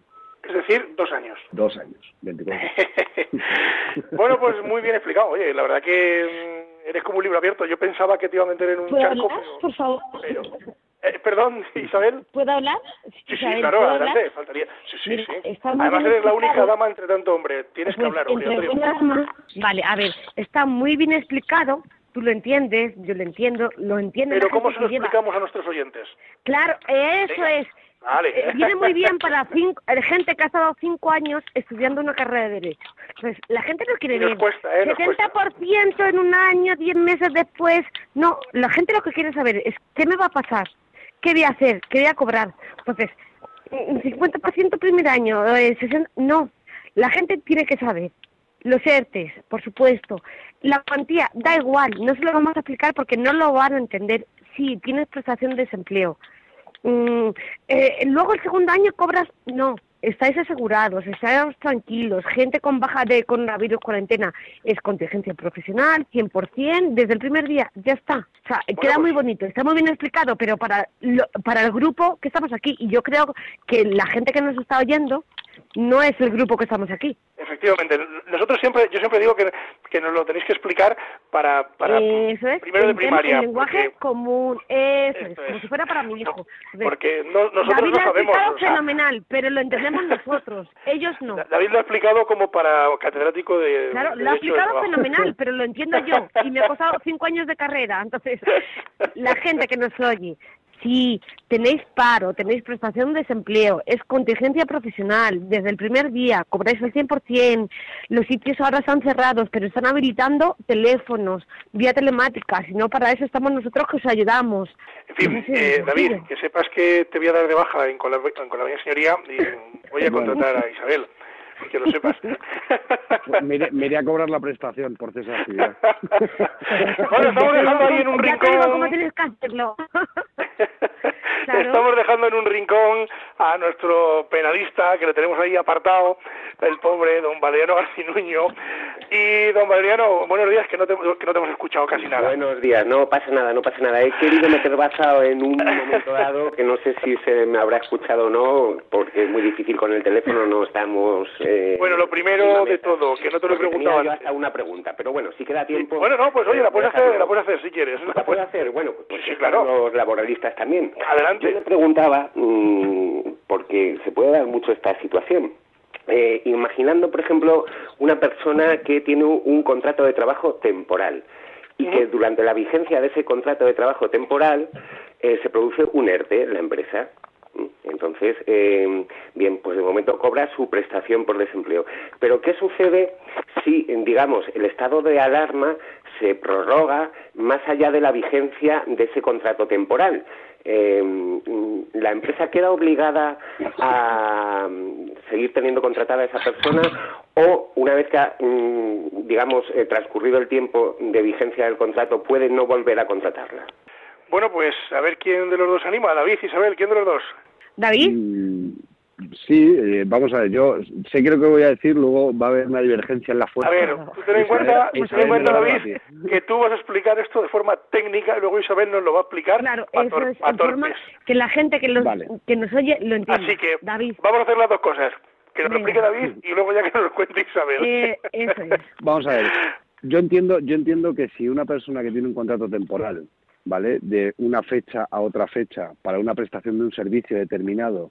Es decir, dos años. Dos años, 24. bueno, pues muy bien explicado. Oye, la verdad que mm, eres como un libro abierto. Yo pensaba que te iba a meter en un charco. Hablar, por favor? Eh, perdón, Isabel. ¿Puedo hablar? Sí, sí, claro, adelante, faltaría. Sí, sí, sí. Además eres la única dama entre tanto hombre. Tienes que pues hablar, obligatorio. Vale, a ver, está muy bien explicado tú lo entiendes, yo lo entiendo, lo entiendo. Pero ¿cómo se lo explicamos a nuestros oyentes? Claro, eso es. Vale. Eh, viene muy bien para cinco, eh, gente que ha estado cinco años estudiando una carrera de Derecho. Entonces, la gente no quiere ver. Cuesta, ¿eh? 70% en un año, 10 meses después. No, la gente lo que quiere saber es qué me va a pasar, qué voy a hacer, qué voy a cobrar. Entonces, un 50% primer año, eh, no. La gente tiene que saber. Los ERTES, por supuesto. La cuantía, da igual, no se lo vamos a explicar porque no lo van a entender. Sí, tienes prestación de desempleo Mm, eh, luego el segundo año cobras, no, estáis asegurados, estáis tranquilos, gente con baja de coronavirus cuarentena es contingencia profesional, 100%, desde el primer día, ya está. O sea, queda muy bonito, está muy bien explicado, pero para, para el grupo que estamos aquí, y yo creo que la gente que nos está oyendo no es el grupo que estamos aquí. Efectivamente, nosotros siempre, yo siempre digo que, que nos lo tenéis que explicar para, para primero de primaria. El lenguaje común, eso, es, como si fuera para mi hijo. porque nosotros David no sabemos. Lo ha explicado fenomenal, pero lo entendemos nosotros, ellos no. David lo ha explicado como para catedrático de. Claro, lo ha explicado fenomenal, pero lo entiendo yo y me ha costado cinco años de carrera, entonces la gente que nos oye si tenéis paro, tenéis prestación de desempleo, es contingencia profesional, desde el primer día cobráis el 100%, los sitios ahora están cerrados, pero están habilitando teléfonos, vía telemática, si no para eso estamos nosotros que os ayudamos. En fin, eh, David, que sepas que te voy a dar de baja en con la, con la señoría y voy a contratar a Isabel que lo sepas. me, iré, a cobrar la prestación por esa actividad. bueno, estamos dejando ahí en un rincón... cómo tienes que hacerlo. Estamos dejando en un rincón a nuestro penalista, que le tenemos ahí apartado, el pobre don Valeriano Garcinuño. Y don Valeriano, buenos días, que no te, que no te hemos escuchado casi nada. Buenos días, no pasa nada, no pasa nada. He querido meter basado en un momento dado, que no sé si se me habrá escuchado o no, porque es muy difícil con el teléfono, no estamos... Eh, bueno, lo primero de todo, que no te lo he preguntado antes. hasta una pregunta, pero bueno, si queda tiempo... Bueno, no, pues oye, la puedes hacer, la puedes hacer si quieres. ¿La puedes hacer? Bueno, pues sí, claro. los laboralistas también. Adelante. Yo le preguntaba, mmm, porque se puede dar mucho esta situación. Eh, imaginando, por ejemplo, una persona que tiene un contrato de trabajo temporal y que durante la vigencia de ese contrato de trabajo temporal eh, se produce un ERTE en la empresa. Entonces, eh, bien, pues de momento cobra su prestación por desempleo. Pero ¿qué sucede si, digamos, el estado de alarma se prorroga más allá de la vigencia de ese contrato temporal? Eh, la empresa queda obligada a seguir teniendo contratada a esa persona o una vez que ha, mm, digamos, eh, transcurrido el tiempo de vigencia del contrato puede no volver a contratarla. Bueno, pues a ver quién de los dos anima. David, Isabel, ¿quién de los dos? David. Mm, sí, eh, vamos a ver, yo sé que lo que voy a decir, luego va a haber una divergencia en la fuerza. A ver, tú ten en cuenta, ten en cuenta David, que tú vas a explicar esto de forma técnica y luego Isabel nos lo va a explicar claro, eso es, en forma que la gente que, los, que nos oye lo entienda. Así que David. vamos a hacer las dos cosas, que nos lo explique David y luego ya que nos lo cuente Isabel. Eh, eso es. Vamos a ver, yo entiendo, yo entiendo que si una persona que tiene un contrato temporal ¿vale? De una fecha a otra fecha para una prestación de un servicio determinado,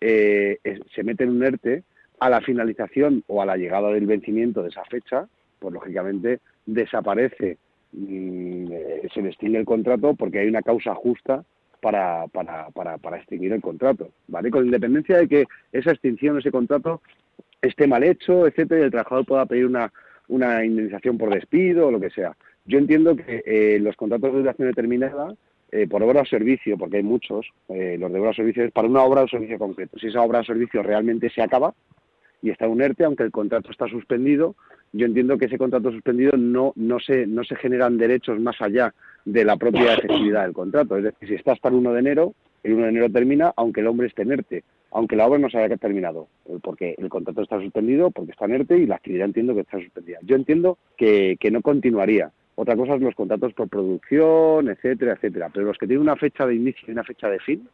eh, se mete en un ERTE, a la finalización o a la llegada del vencimiento de esa fecha, pues lógicamente desaparece, eh, se extingue el contrato porque hay una causa justa para, para, para, para extinguir el contrato, ¿vale? Con independencia de que esa extinción, ese contrato, esté mal hecho, etcétera, y el trabajador pueda pedir una, una indemnización por despido o lo que sea. Yo entiendo que eh, los contratos de duración determinada, eh, por obra o servicio, porque hay muchos, eh, los de obra o servicio es para una obra o servicio concreto. Si esa obra o servicio realmente se acaba y está un ERTE, aunque el contrato está suspendido, yo entiendo que ese contrato suspendido no, no, se, no se generan derechos más allá de la propia efectividad del contrato. Es decir, si está hasta el 1 de enero, el 1 de enero termina, aunque el hombre esté en ERTE, aunque la obra no se haya terminado, porque el contrato está suspendido, porque está en ERTE y la actividad entiendo que está suspendida. Yo entiendo que, que no continuaría. Otra cosa es los contratos por producción, etcétera, etcétera. Pero los que tienen una fecha de inicio y una fecha de fin,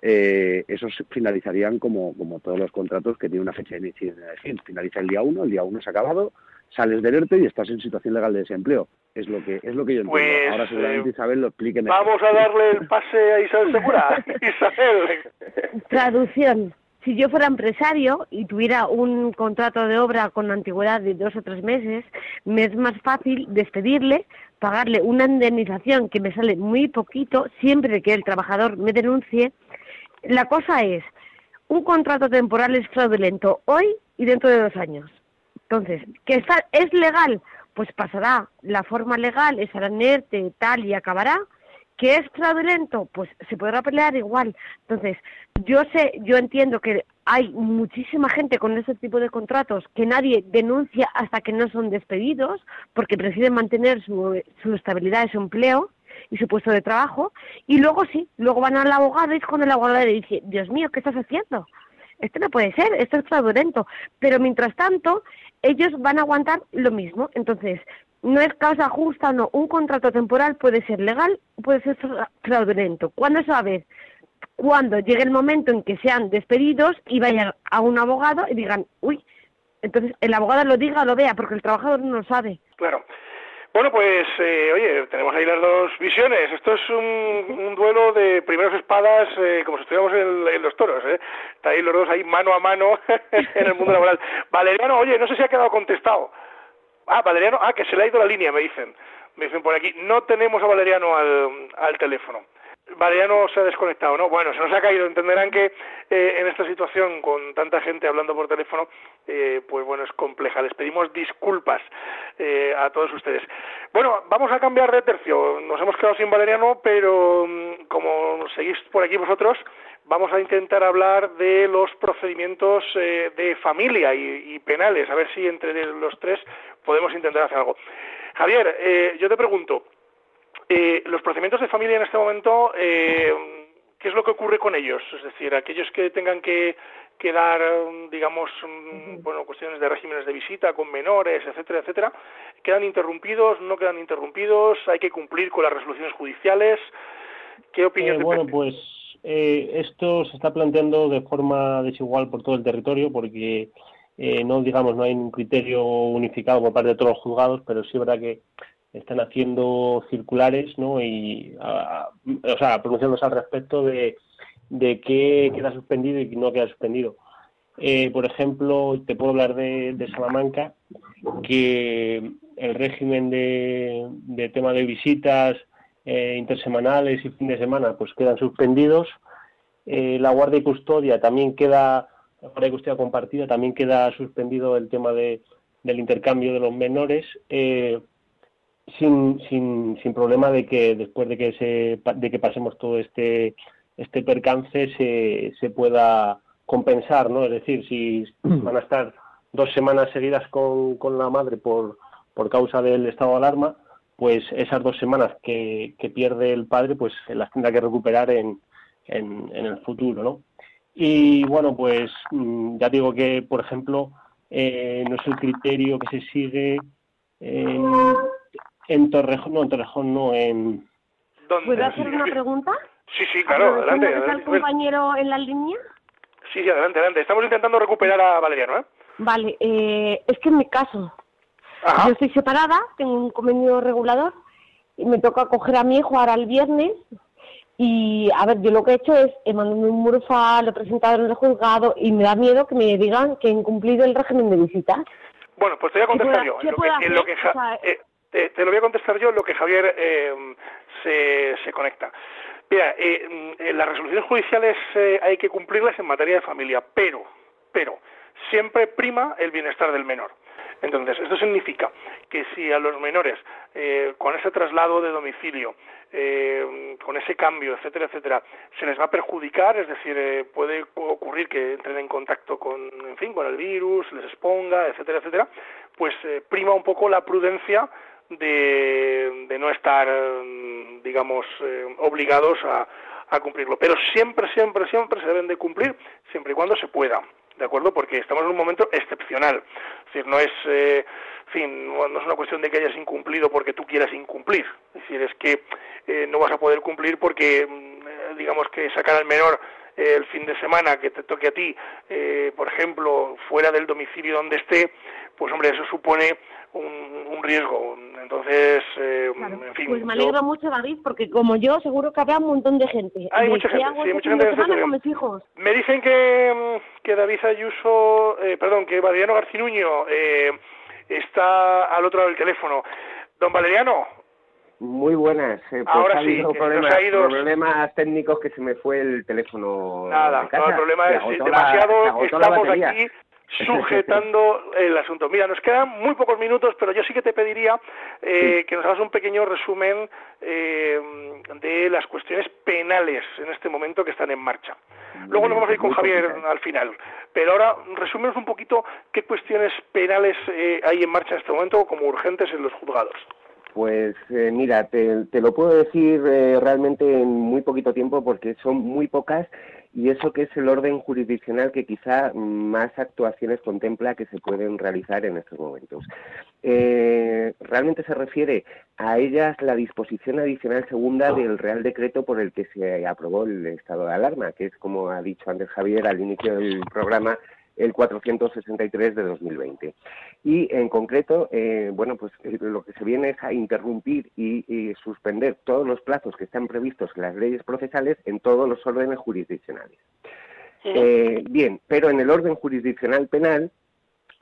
eh, esos finalizarían como, como todos los contratos que tienen una fecha de inicio y una de fin. Finaliza el día uno, el día uno se ha acabado, sales del ERTE y estás en situación legal de desempleo. Es lo que es lo que yo entiendo. Pues, Ahora seguramente eh, Isabel lo explique mejor. Vamos a darle el pase a Isabel Segura. Isabel. Traducción si yo fuera empresario y tuviera un contrato de obra con antigüedad de dos o tres meses, me es más fácil despedirle, pagarle una indemnización que me sale muy poquito siempre que el trabajador me denuncie. La cosa es, un contrato temporal es fraudulento hoy y dentro de dos años. Entonces, ¿que está, es legal? Pues pasará la forma legal, estará en ERTE, tal, y acabará ¿Que es fraudulento? Pues se podrá pelear igual. Entonces, yo sé, yo entiendo que hay muchísima gente con ese tipo de contratos que nadie denuncia hasta que no son despedidos porque prefieren mantener su, su estabilidad de su empleo y su puesto de trabajo y luego sí, luego van al abogado y con el abogado le dice, Dios mío, ¿qué estás haciendo? Esto no puede ser, esto es fraudulento. Pero mientras tanto, ellos van a aguantar lo mismo. Entonces, no es causa justa no. Un contrato temporal puede ser legal, puede ser fraudulento. ¿Cuándo sabe? Cuando llegue el momento en que sean despedidos y vayan a un abogado y digan, uy, entonces el abogado lo diga o lo vea, porque el trabajador no lo sabe. Claro. Bueno, pues, eh, oye, tenemos ahí las dos visiones. Esto es un, duelo de primeros espadas, eh, como si estuviéramos en, los toros, ¿eh? Está ahí los dos ahí mano a mano en el mundo laboral. Valeriano, oye, no sé si ha quedado contestado. Ah, Valeriano, ah, que se le ha ido la línea, me dicen. Me dicen por aquí. No tenemos a Valeriano al, al teléfono. Valeriano se ha desconectado, ¿no? Bueno, se nos ha caído. Entenderán que eh, en esta situación, con tanta gente hablando por teléfono, eh, pues bueno, es compleja. Les pedimos disculpas eh, a todos ustedes. Bueno, vamos a cambiar de tercio. Nos hemos quedado sin Valeriano, pero mm, como seguís por aquí vosotros, vamos a intentar hablar de los procedimientos eh, de familia y, penales, a ver si entre los tres podemos intentar hacer algo. Javier, eh, yo te pregunto, eh, los procedimientos de familia en este momento, ¿qué es lo que ocurre con ellos? Es decir, aquellos que tengan que, que dar, digamos, bueno, cuestiones de regímenes de visita con menores, etcétera, etcétera, ¿quedan interrumpidos, no quedan interrumpidos? ¿Hay que cumplir con las resoluciones judiciales? ¿Qué opinión eh, Bueno, pues eh, esto se está planteando de forma desigual por todo el territorio porque eh, no digamos no hay un criterio unificado por parte de todos los juzgados, pero sí es verdad que están haciendo circulares, ¿no? Y, o sea, pronunciándose al respecto de, de qué queda suspendido y qué no queda suspendido. Eh, por ejemplo, te puedo hablar de, de Salamanca, que el régimen de, de tema de visitas eh, intersemanales y fin de semana pues quedan suspendidos. Eh, la guardia y custodia también queda, la guardia y custodia compartida también queda suspendido el tema de, del intercambio de los menores. Eh, sin, sin, sin problema de que después de que se de que pasemos todo este este percance se, se pueda compensar, ¿no? Es decir, si van a estar dos semanas seguidas con, con la madre por, por causa del estado de alarma, pues esas dos semanas que, que pierde el padre, pues las tendrá que recuperar en, en, en el futuro, ¿no? Y bueno, pues mm, ya digo que, por ejemplo, eh, no es el criterio que se sigue en, en Torrejón, no, en Torrejón no, en... ¿Puedo hacer una pregunta? Sí, sí, claro, adelante. ¿Está el compañero en la línea? Sí, sí, adelante, adelante. Estamos intentando recuperar a Valeriano, ¿eh? Vale, eh, es que en mi caso, yo estoy separada, tengo un convenio regulador y me toca coger a mi hijo ahora el viernes y, a ver, yo lo que he hecho es, he mandado un murufa, lo he presentado en el juzgado y me da miedo que me digan que he incumplido el régimen de visitas. Bueno, pues te voy a contestar yo. Te, lo voy a contestar yo en lo que Javier eh, se, se conecta. Mira, eh, en las resoluciones judiciales eh, hay que cumplirlas en materia de familia, pero, pero, siempre prima el bienestar del menor. Entonces, esto significa que si a los menores, eh, con ese traslado de domicilio, eh, con ese cambio, etcétera, etcétera, se les va a perjudicar, es decir, eh, puede ocurrir que entren en contacto con, en fin, con el virus, les exponga, etcétera, etcétera, pues eh, prima un poco la prudencia de, de no estar, digamos, eh, obligados a cumplirlo. Pero siempre, siempre, siempre se deben de cumplir, siempre y cuando se pueda. ¿De acuerdo? Porque estamos en un momento excepcional. Decir, no es, eh, fin, no es una cuestión de que hayas incumplido porque tú quieras incumplir. Es decir, es que eh, no vas a poder cumplir porque, mm, digamos que sacar al menor eh, el fin de semana que te toque a ti, eh, por ejemplo, fuera del domicilio donde esté, pues hombre, eso supone un, un riesgo. Entonces, eh, en fin. Pues me alegro mucho, David, porque como yo, seguro que habrá un montón de gente. Hay mucha gente, sí, mucha gente con mis hijos? Me dicen que, que David Ayuso, eh, perdón, que Valeriano Garcinuño eh, está al otro lado del teléfono. Don Valeriano, muy buenas. Eh, pues Ahora ha sí, problemas, nos ha ido- problemas técnicos que se me fue el teléfono. Nada, de casa. no, el problema es demasiado, estamos aquí sujetando el asunto. Mira, nos quedan muy pocos minutos, pero yo sí que te pediría eh, que nos hagas un pequeño resumen eh, de las cuestiones penales en este momento que están en marcha. Luego nos vamos a ir con Javier al final. Pero ahora, resúmenos un poquito qué cuestiones penales eh, hay en marcha en este momento como urgentes en los juzgados. Pues eh, mira, te, te lo puedo decir eh, realmente en muy poquito tiempo porque son muy pocas y eso que es el orden jurisdiccional que quizá más actuaciones contempla que se pueden realizar en estos momentos. Eh, realmente se refiere a ellas la disposición adicional segunda del Real Decreto por el que se aprobó el estado de alarma, que es, como ha dicho antes Javier al inicio del programa, el 463 de 2020. Y en concreto, eh, bueno, pues eh, lo que se viene es a interrumpir y, y suspender todos los plazos que están previstos en las leyes procesales en todos los órdenes jurisdiccionales. Eh, bien, pero en el orden jurisdiccional penal,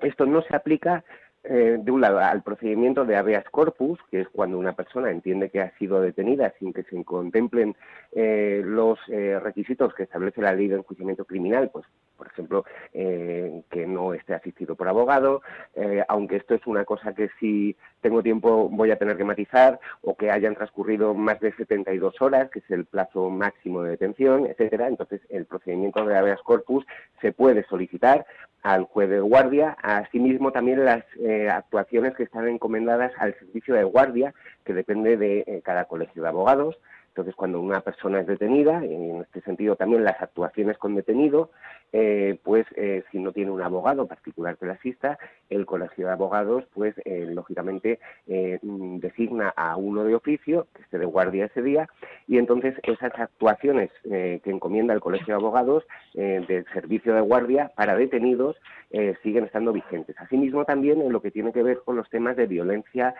esto no se aplica eh, de un lado al procedimiento de habeas corpus, que es cuando una persona entiende que ha sido detenida sin que se contemplen eh, los eh, requisitos que establece la ley de enjuiciamiento criminal, pues por ejemplo, eh, que no esté asistido por abogado, eh, aunque esto es una cosa que si tengo tiempo voy a tener que matizar, o que hayan transcurrido más de 72 horas, que es el plazo máximo de detención, etcétera. Entonces, el procedimiento de habeas corpus se puede solicitar al juez de guardia, asimismo también las eh, actuaciones que están encomendadas al servicio de guardia, que depende de cada colegio de abogados, Entonces, cuando una persona es detenida, en este sentido también las actuaciones con detenido, eh, pues eh, si no tiene un abogado particular que le asista, el colegio de abogados, pues eh, lógicamente mm, designa a uno de oficio que esté de guardia ese día y entonces esas actuaciones que encomienda el colegio de abogados del servicio de guardia para detenidos siguen estando vigentes. Asimismo, también en lo que tiene que ver con los temas de violencia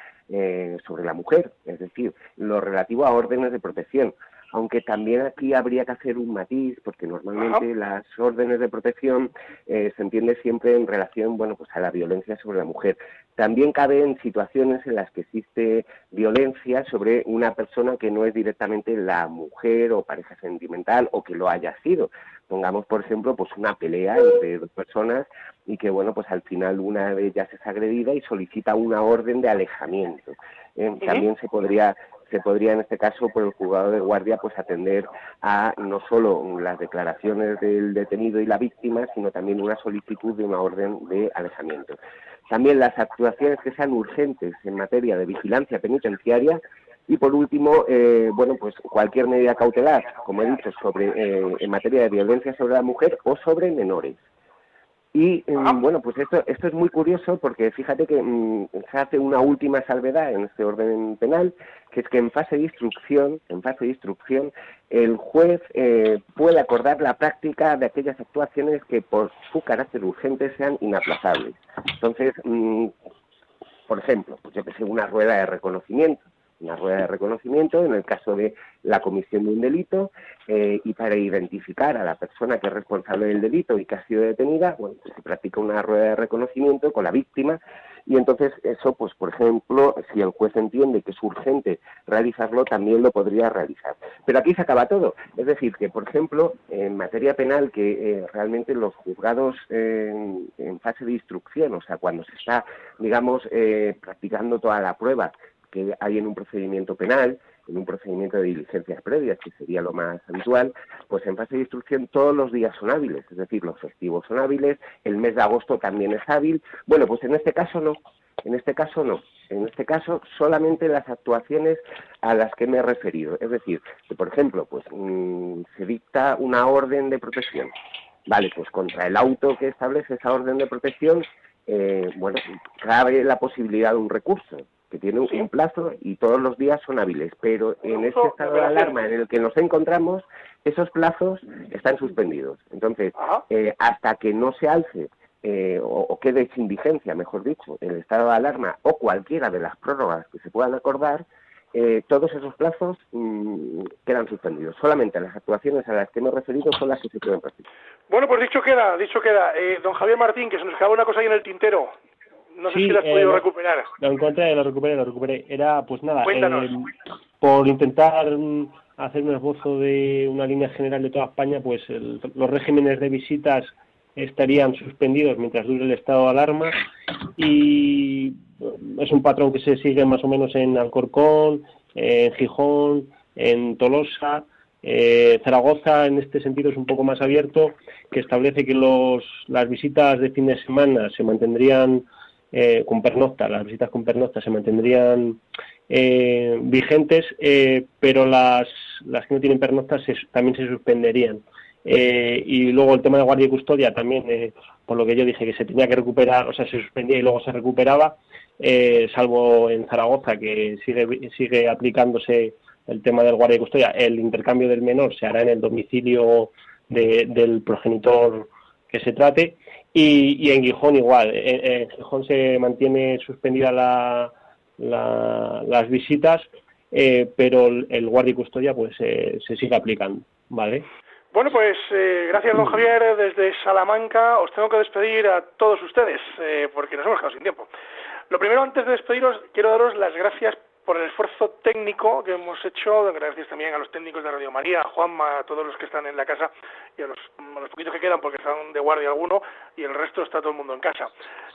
sobre la mujer, es decir, lo relativo a órdenes de protección aunque también aquí habría que hacer un matiz, porque normalmente las órdenes de protección eh, se entiende siempre en relación, bueno, pues a la violencia sobre la mujer. También cabe en situaciones en las que existe violencia sobre una persona que no es directamente la mujer o pareja sentimental o que lo haya sido. Pongamos, por ejemplo, pues una pelea entre dos personas y que, bueno, pues al final una de ellas es agredida y solicita una orden de alejamiento. Eh, también se podría se podría en este caso por el juzgado de guardia pues atender a no solo las declaraciones del detenido y la víctima, sino también una solicitud de una orden de alejamiento. También las actuaciones que sean urgentes en materia de vigilancia penitenciaria y por último, eh, bueno, pues cualquier medida cautelar, como he dicho, sobre eh, en materia de violencia sobre la mujer o sobre menores. Y mm, bueno, pues esto, esto es muy curioso porque fíjate que mm, se hace una última salvedad en este orden penal, que es que en fase de instrucción, en fase de instrucción, el juez eh, puede acordar la práctica de aquellas actuaciones que por su carácter urgente sean inaplazables. Entonces, mm, por ejemplo, pues yo que sé, una rueda de reconocimiento una rueda de reconocimiento en el caso de la comisión de un delito eh, y para identificar a la persona que es responsable del delito y que ha sido detenida, bueno, pues se practica una rueda de reconocimiento con la víctima y entonces eso, pues por ejemplo, si el juez entiende que es urgente realizarlo, también lo podría realizar. Pero aquí se acaba todo. Es decir, que por ejemplo, en materia penal, que eh, realmente los juzgados en fase de instrucción, o sea, cuando se está, digamos, eh, practicando toda la prueba, que hay en un procedimiento penal, en un procedimiento de diligencias previas, que sería lo más habitual, pues en fase de instrucción todos los días son hábiles, es decir, los festivos son hábiles, el mes de agosto también es hábil. Bueno, pues en este caso no, en este caso no. En este caso solamente las actuaciones a las que me he referido. Es decir, que por ejemplo, pues mm, se dicta una orden de protección. Vale, pues contra el auto que establece esa orden de protección, eh, bueno, cabe la posibilidad de un recurso que tiene un plazo y todos los días son hábiles, pero en este estado de alarma en el que nos encontramos, esos plazos están suspendidos. Entonces, eh, hasta que no se alce eh, o, quede sin vigencia, mejor dicho, el estado de alarma o cualquiera de las prórrogas que se puedan acordar, eh, todos esos plazos mm, quedan suspendidos. Solamente las actuaciones a las que me he referido son las que se pueden practicar. Bueno, pues dicho queda, dicho queda. don Javier Martín, que se nos quedaba una cosa ahí en el tintero. No sé si la has podido eh, recuperar. Lo encontré, lo recuperé, lo recuperé. Era, pues nada, eh, por intentar hacer un esbozo de una línea general de toda España, pues los regímenes de visitas estarían suspendidos mientras dure el estado de alarma y es un patrón que se sigue más o menos en Alcorcón, en Gijón, en Tolosa, eh, Zaragoza en este sentido es un poco más abierto, que establece que los, las visitas de fin de semana se mantendrían eh, con pernocta, las visitas con pernocta se mantendrían eh, vigentes, eh, pero las, las que no tienen pernocta también se suspenderían. y luego el tema de guardia y custodia también, por lo que yo dije que se tenía que recuperar, o sea, se suspendía y luego se recuperaba, salvo en Zaragoza, que sigue, sigue aplicándose el tema del guardia y custodia, el intercambio del menor se hará en el domicilio del progenitor que se trate y, en Gijón igual. En, Gijón se mantiene suspendida la, las visitas, eh, pero el, guardia y custodia pues eh, se sigue aplicando, ¿vale? Bueno, pues eh, gracias, don Javier. Desde Salamanca os tengo que despedir a todos ustedes, porque nos hemos quedado sin tiempo. Lo primero, antes de despediros, quiero daros las gracias por el esfuerzo técnico que hemos hecho, gracias también a los técnicos de Radio María, a Juanma, a todos los que están en la casa y a los, poquitos que quedan porque están de guardia alguno y el resto está todo el mundo en casa.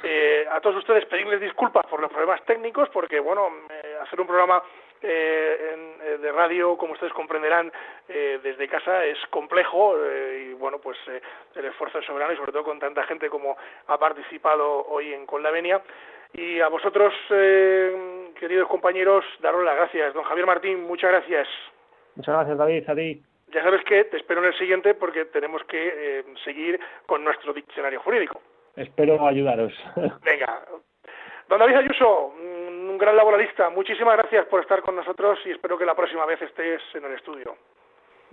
Eh, a todos ustedes pedirles disculpas por los problemas técnicos porque, bueno, eh, hacer un programa eh, de radio, como ustedes comprenderán, desde casa es complejo y, bueno, pues el esfuerzo es soberano y sobre todo con tanta gente como ha participado hoy en Con la Venia. Y a vosotros, queridos compañeros, daros las gracias. Don Javier Martín, muchas gracias. Muchas gracias, David. A ti. Ya sabes que te espero en el siguiente porque tenemos que eh, seguir con nuestro diccionario jurídico. Espero ayudaros. Venga. Don David Ayuso, un gran laboralista, muchísimas gracias por estar con nosotros y espero que la próxima vez estés en el estudio.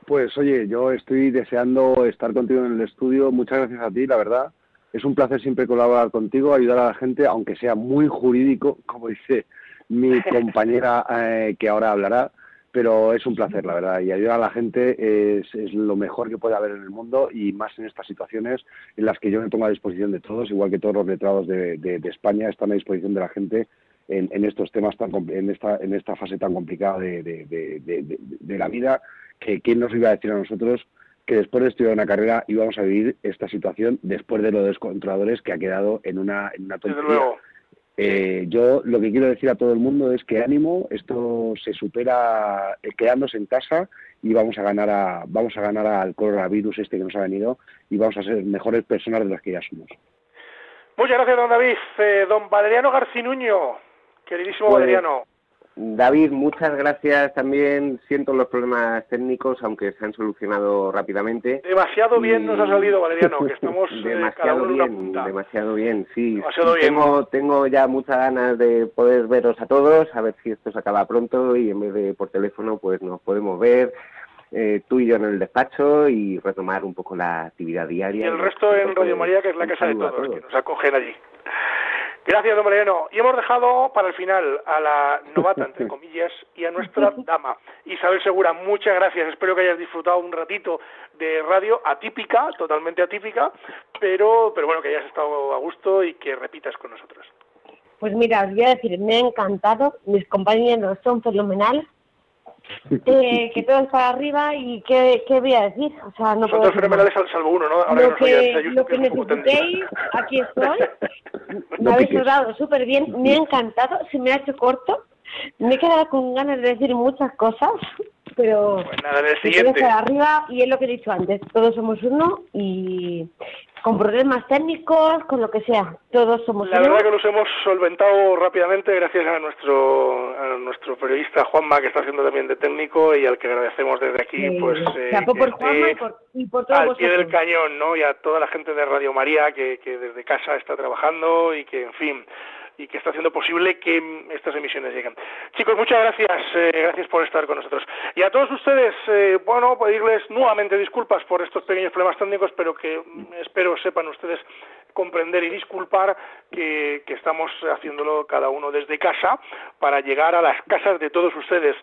Pues oye, yo estoy deseando estar contigo en el estudio. Muchas gracias a ti, la verdad. Es un placer siempre colaborar contigo, ayudar a la gente, aunque sea muy jurídico, como dice mi compañera eh, que ahora hablará pero es un placer, la verdad, y ayudar a la gente es, es, lo mejor que puede haber en el mundo y más en estas situaciones en las que yo me pongo a disposición de todos, igual que todos los letrados de, de, de España están a disposición de la gente en, en estos temas, tan, en, esta, en esta fase tan complicada de, de la vida, que quién nos iba a decir a nosotros que después de estudiar una carrera íbamos a vivir esta situación después de lo de los controladores que ha quedado en una, en una tontería eh, yo lo que quiero decir a todo el mundo es que ánimo, esto se supera eh, quedándose en casa y vamos a ganar a, vamos a ganar al coronavirus este que nos ha venido y vamos a ser mejores personas de las que ya somos. Muchas gracias, don David. Eh, don Valeriano Garcinuño, queridísimo pues, Valeriano. David, muchas gracias también. Siento los problemas técnicos, aunque se han solucionado rápidamente. Demasiado bien nos ha salido, Valeriano, que estamos demasiado eh, bien, demasiado bien, sí. Demasiado bien. Tengo, tengo ya muchas ganas de poder veros a todos, a ver si esto se acaba pronto y en vez de por teléfono, pues nos podemos ver. Eh, tú y yo en el despacho y retomar un poco la actividad diaria. Y el resto en Radio María, que es la casa de todos, todos, que nos acogen allí. Gracias, don Mariano. Y hemos dejado para el final a la novata, entre comillas, y a nuestra dama, Isabel Segura. Muchas gracias. Espero que hayas disfrutado un ratito de radio atípica, totalmente atípica, pero, pero bueno, que hayas estado a gusto y que repitas con nosotros. Pues mira, os voy a decir, me ha encantado. Mis compañeros son fenomenales eh, que todo es para arriba y ¿qué, qué voy a decir? O sea, no Son dos fenomenales salvo uno, ¿no? Ahora lo que, lo que necesitéis, aquí estoy. me habéis ayudado súper bien, me ha encantado, se me ha hecho corto. Me he quedado con ganas de decir muchas cosas, pero pues nada, en el siguiente. arriba y es lo que he dicho antes, todos somos uno y con problemas técnicos, con lo que sea. Todos somos La verdad que los hemos solventado rápidamente gracias a nuestro a nuestro periodista Juanma, que está haciendo también de técnico y al que agradecemos desde aquí, sí, pues... Eh, por Juanma y por, y por todos Al pie del cañón, ¿no? Y a toda la gente de Radio María que, que desde casa está trabajando y que, en fin y que está haciendo posible que estas emisiones lleguen. Chicos, muchas gracias, eh, gracias por estar con nosotros. Y a todos ustedes, eh, bueno, pedirles nuevamente disculpas por estos pequeños problemas técnicos, pero que espero sepan ustedes comprender y disculpar que, estamos haciéndolo cada uno desde casa para llegar a las casas de todos ustedes.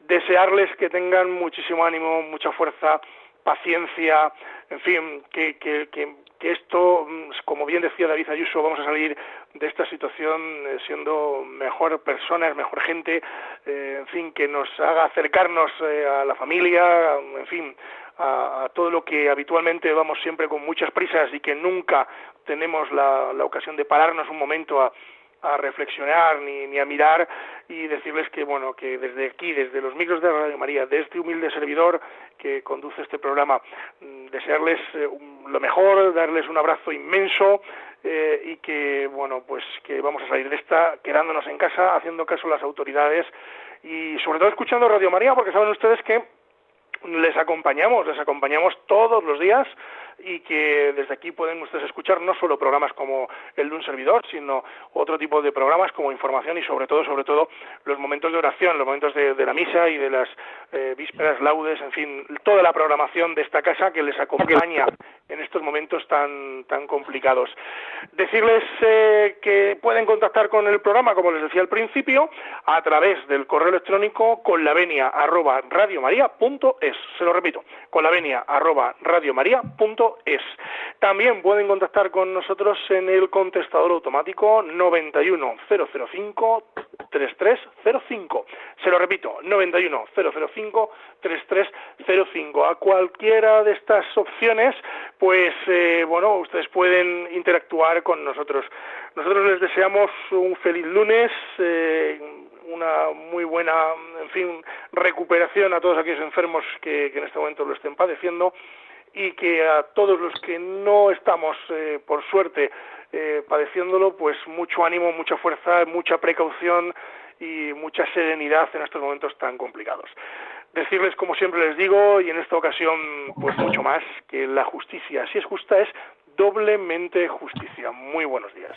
Desearles que tengan muchísimo ánimo, mucha fuerza, paciencia, en fin, que, que, esto, como bien decía David Ayuso, vamos a salir de esta situación eh, siendo mejor personas, mejor gente, eh, en fin, que nos haga acercarnos eh, a la familia, en fin, a, todo lo que habitualmente vamos siempre con muchas prisas y que nunca tenemos la, la ocasión de pararnos un momento a, a reflexionar ni, ni, a mirar y decirles que bueno que desde aquí desde los micros de Radio María de este humilde servidor que conduce este programa mm, desearles eh, lo mejor darles un abrazo inmenso eh, y que bueno pues que vamos a salir de esta quedándonos en casa haciendo caso a las autoridades y sobre todo escuchando Radio María porque saben ustedes que les acompañamos, les acompañamos todos los días y que desde aquí pueden ustedes escuchar no solo programas como el de un servidor, sino otro tipo de programas como información y sobre todo, sobre todo, los momentos de oración, los momentos de, de la misa y de las eh, vísperas, laudes, en fin, toda la programación de esta casa que les acompaña en estos momentos tan, tan complicados. Decirles eh, que pueden contactar con el programa, como les decía al principio, a través del correo electrónico con la venia arroba. Se lo repito, con la venia arroba. También pueden contactar con nosotros en el contestador automático 91005 3305. Se lo repito, 91005 3305. A cualquiera de estas opciones, pues eh, bueno, ustedes pueden interactuar con nosotros. Nosotros les deseamos un feliz lunes, eh, una muy buena, en fin, recuperación a todos aquellos enfermos que, que en este momento lo estén padeciendo y que a todos los que no estamos, eh, por suerte, eh, padeciéndolo, pues mucho ánimo, mucha fuerza, mucha precaución y mucha serenidad en estos momentos tan complicados. decirles, como siempre les digo, y en esta ocasión, pues mucho más, que la justicia, si es justa, es doblemente justicia. Muy buenos días.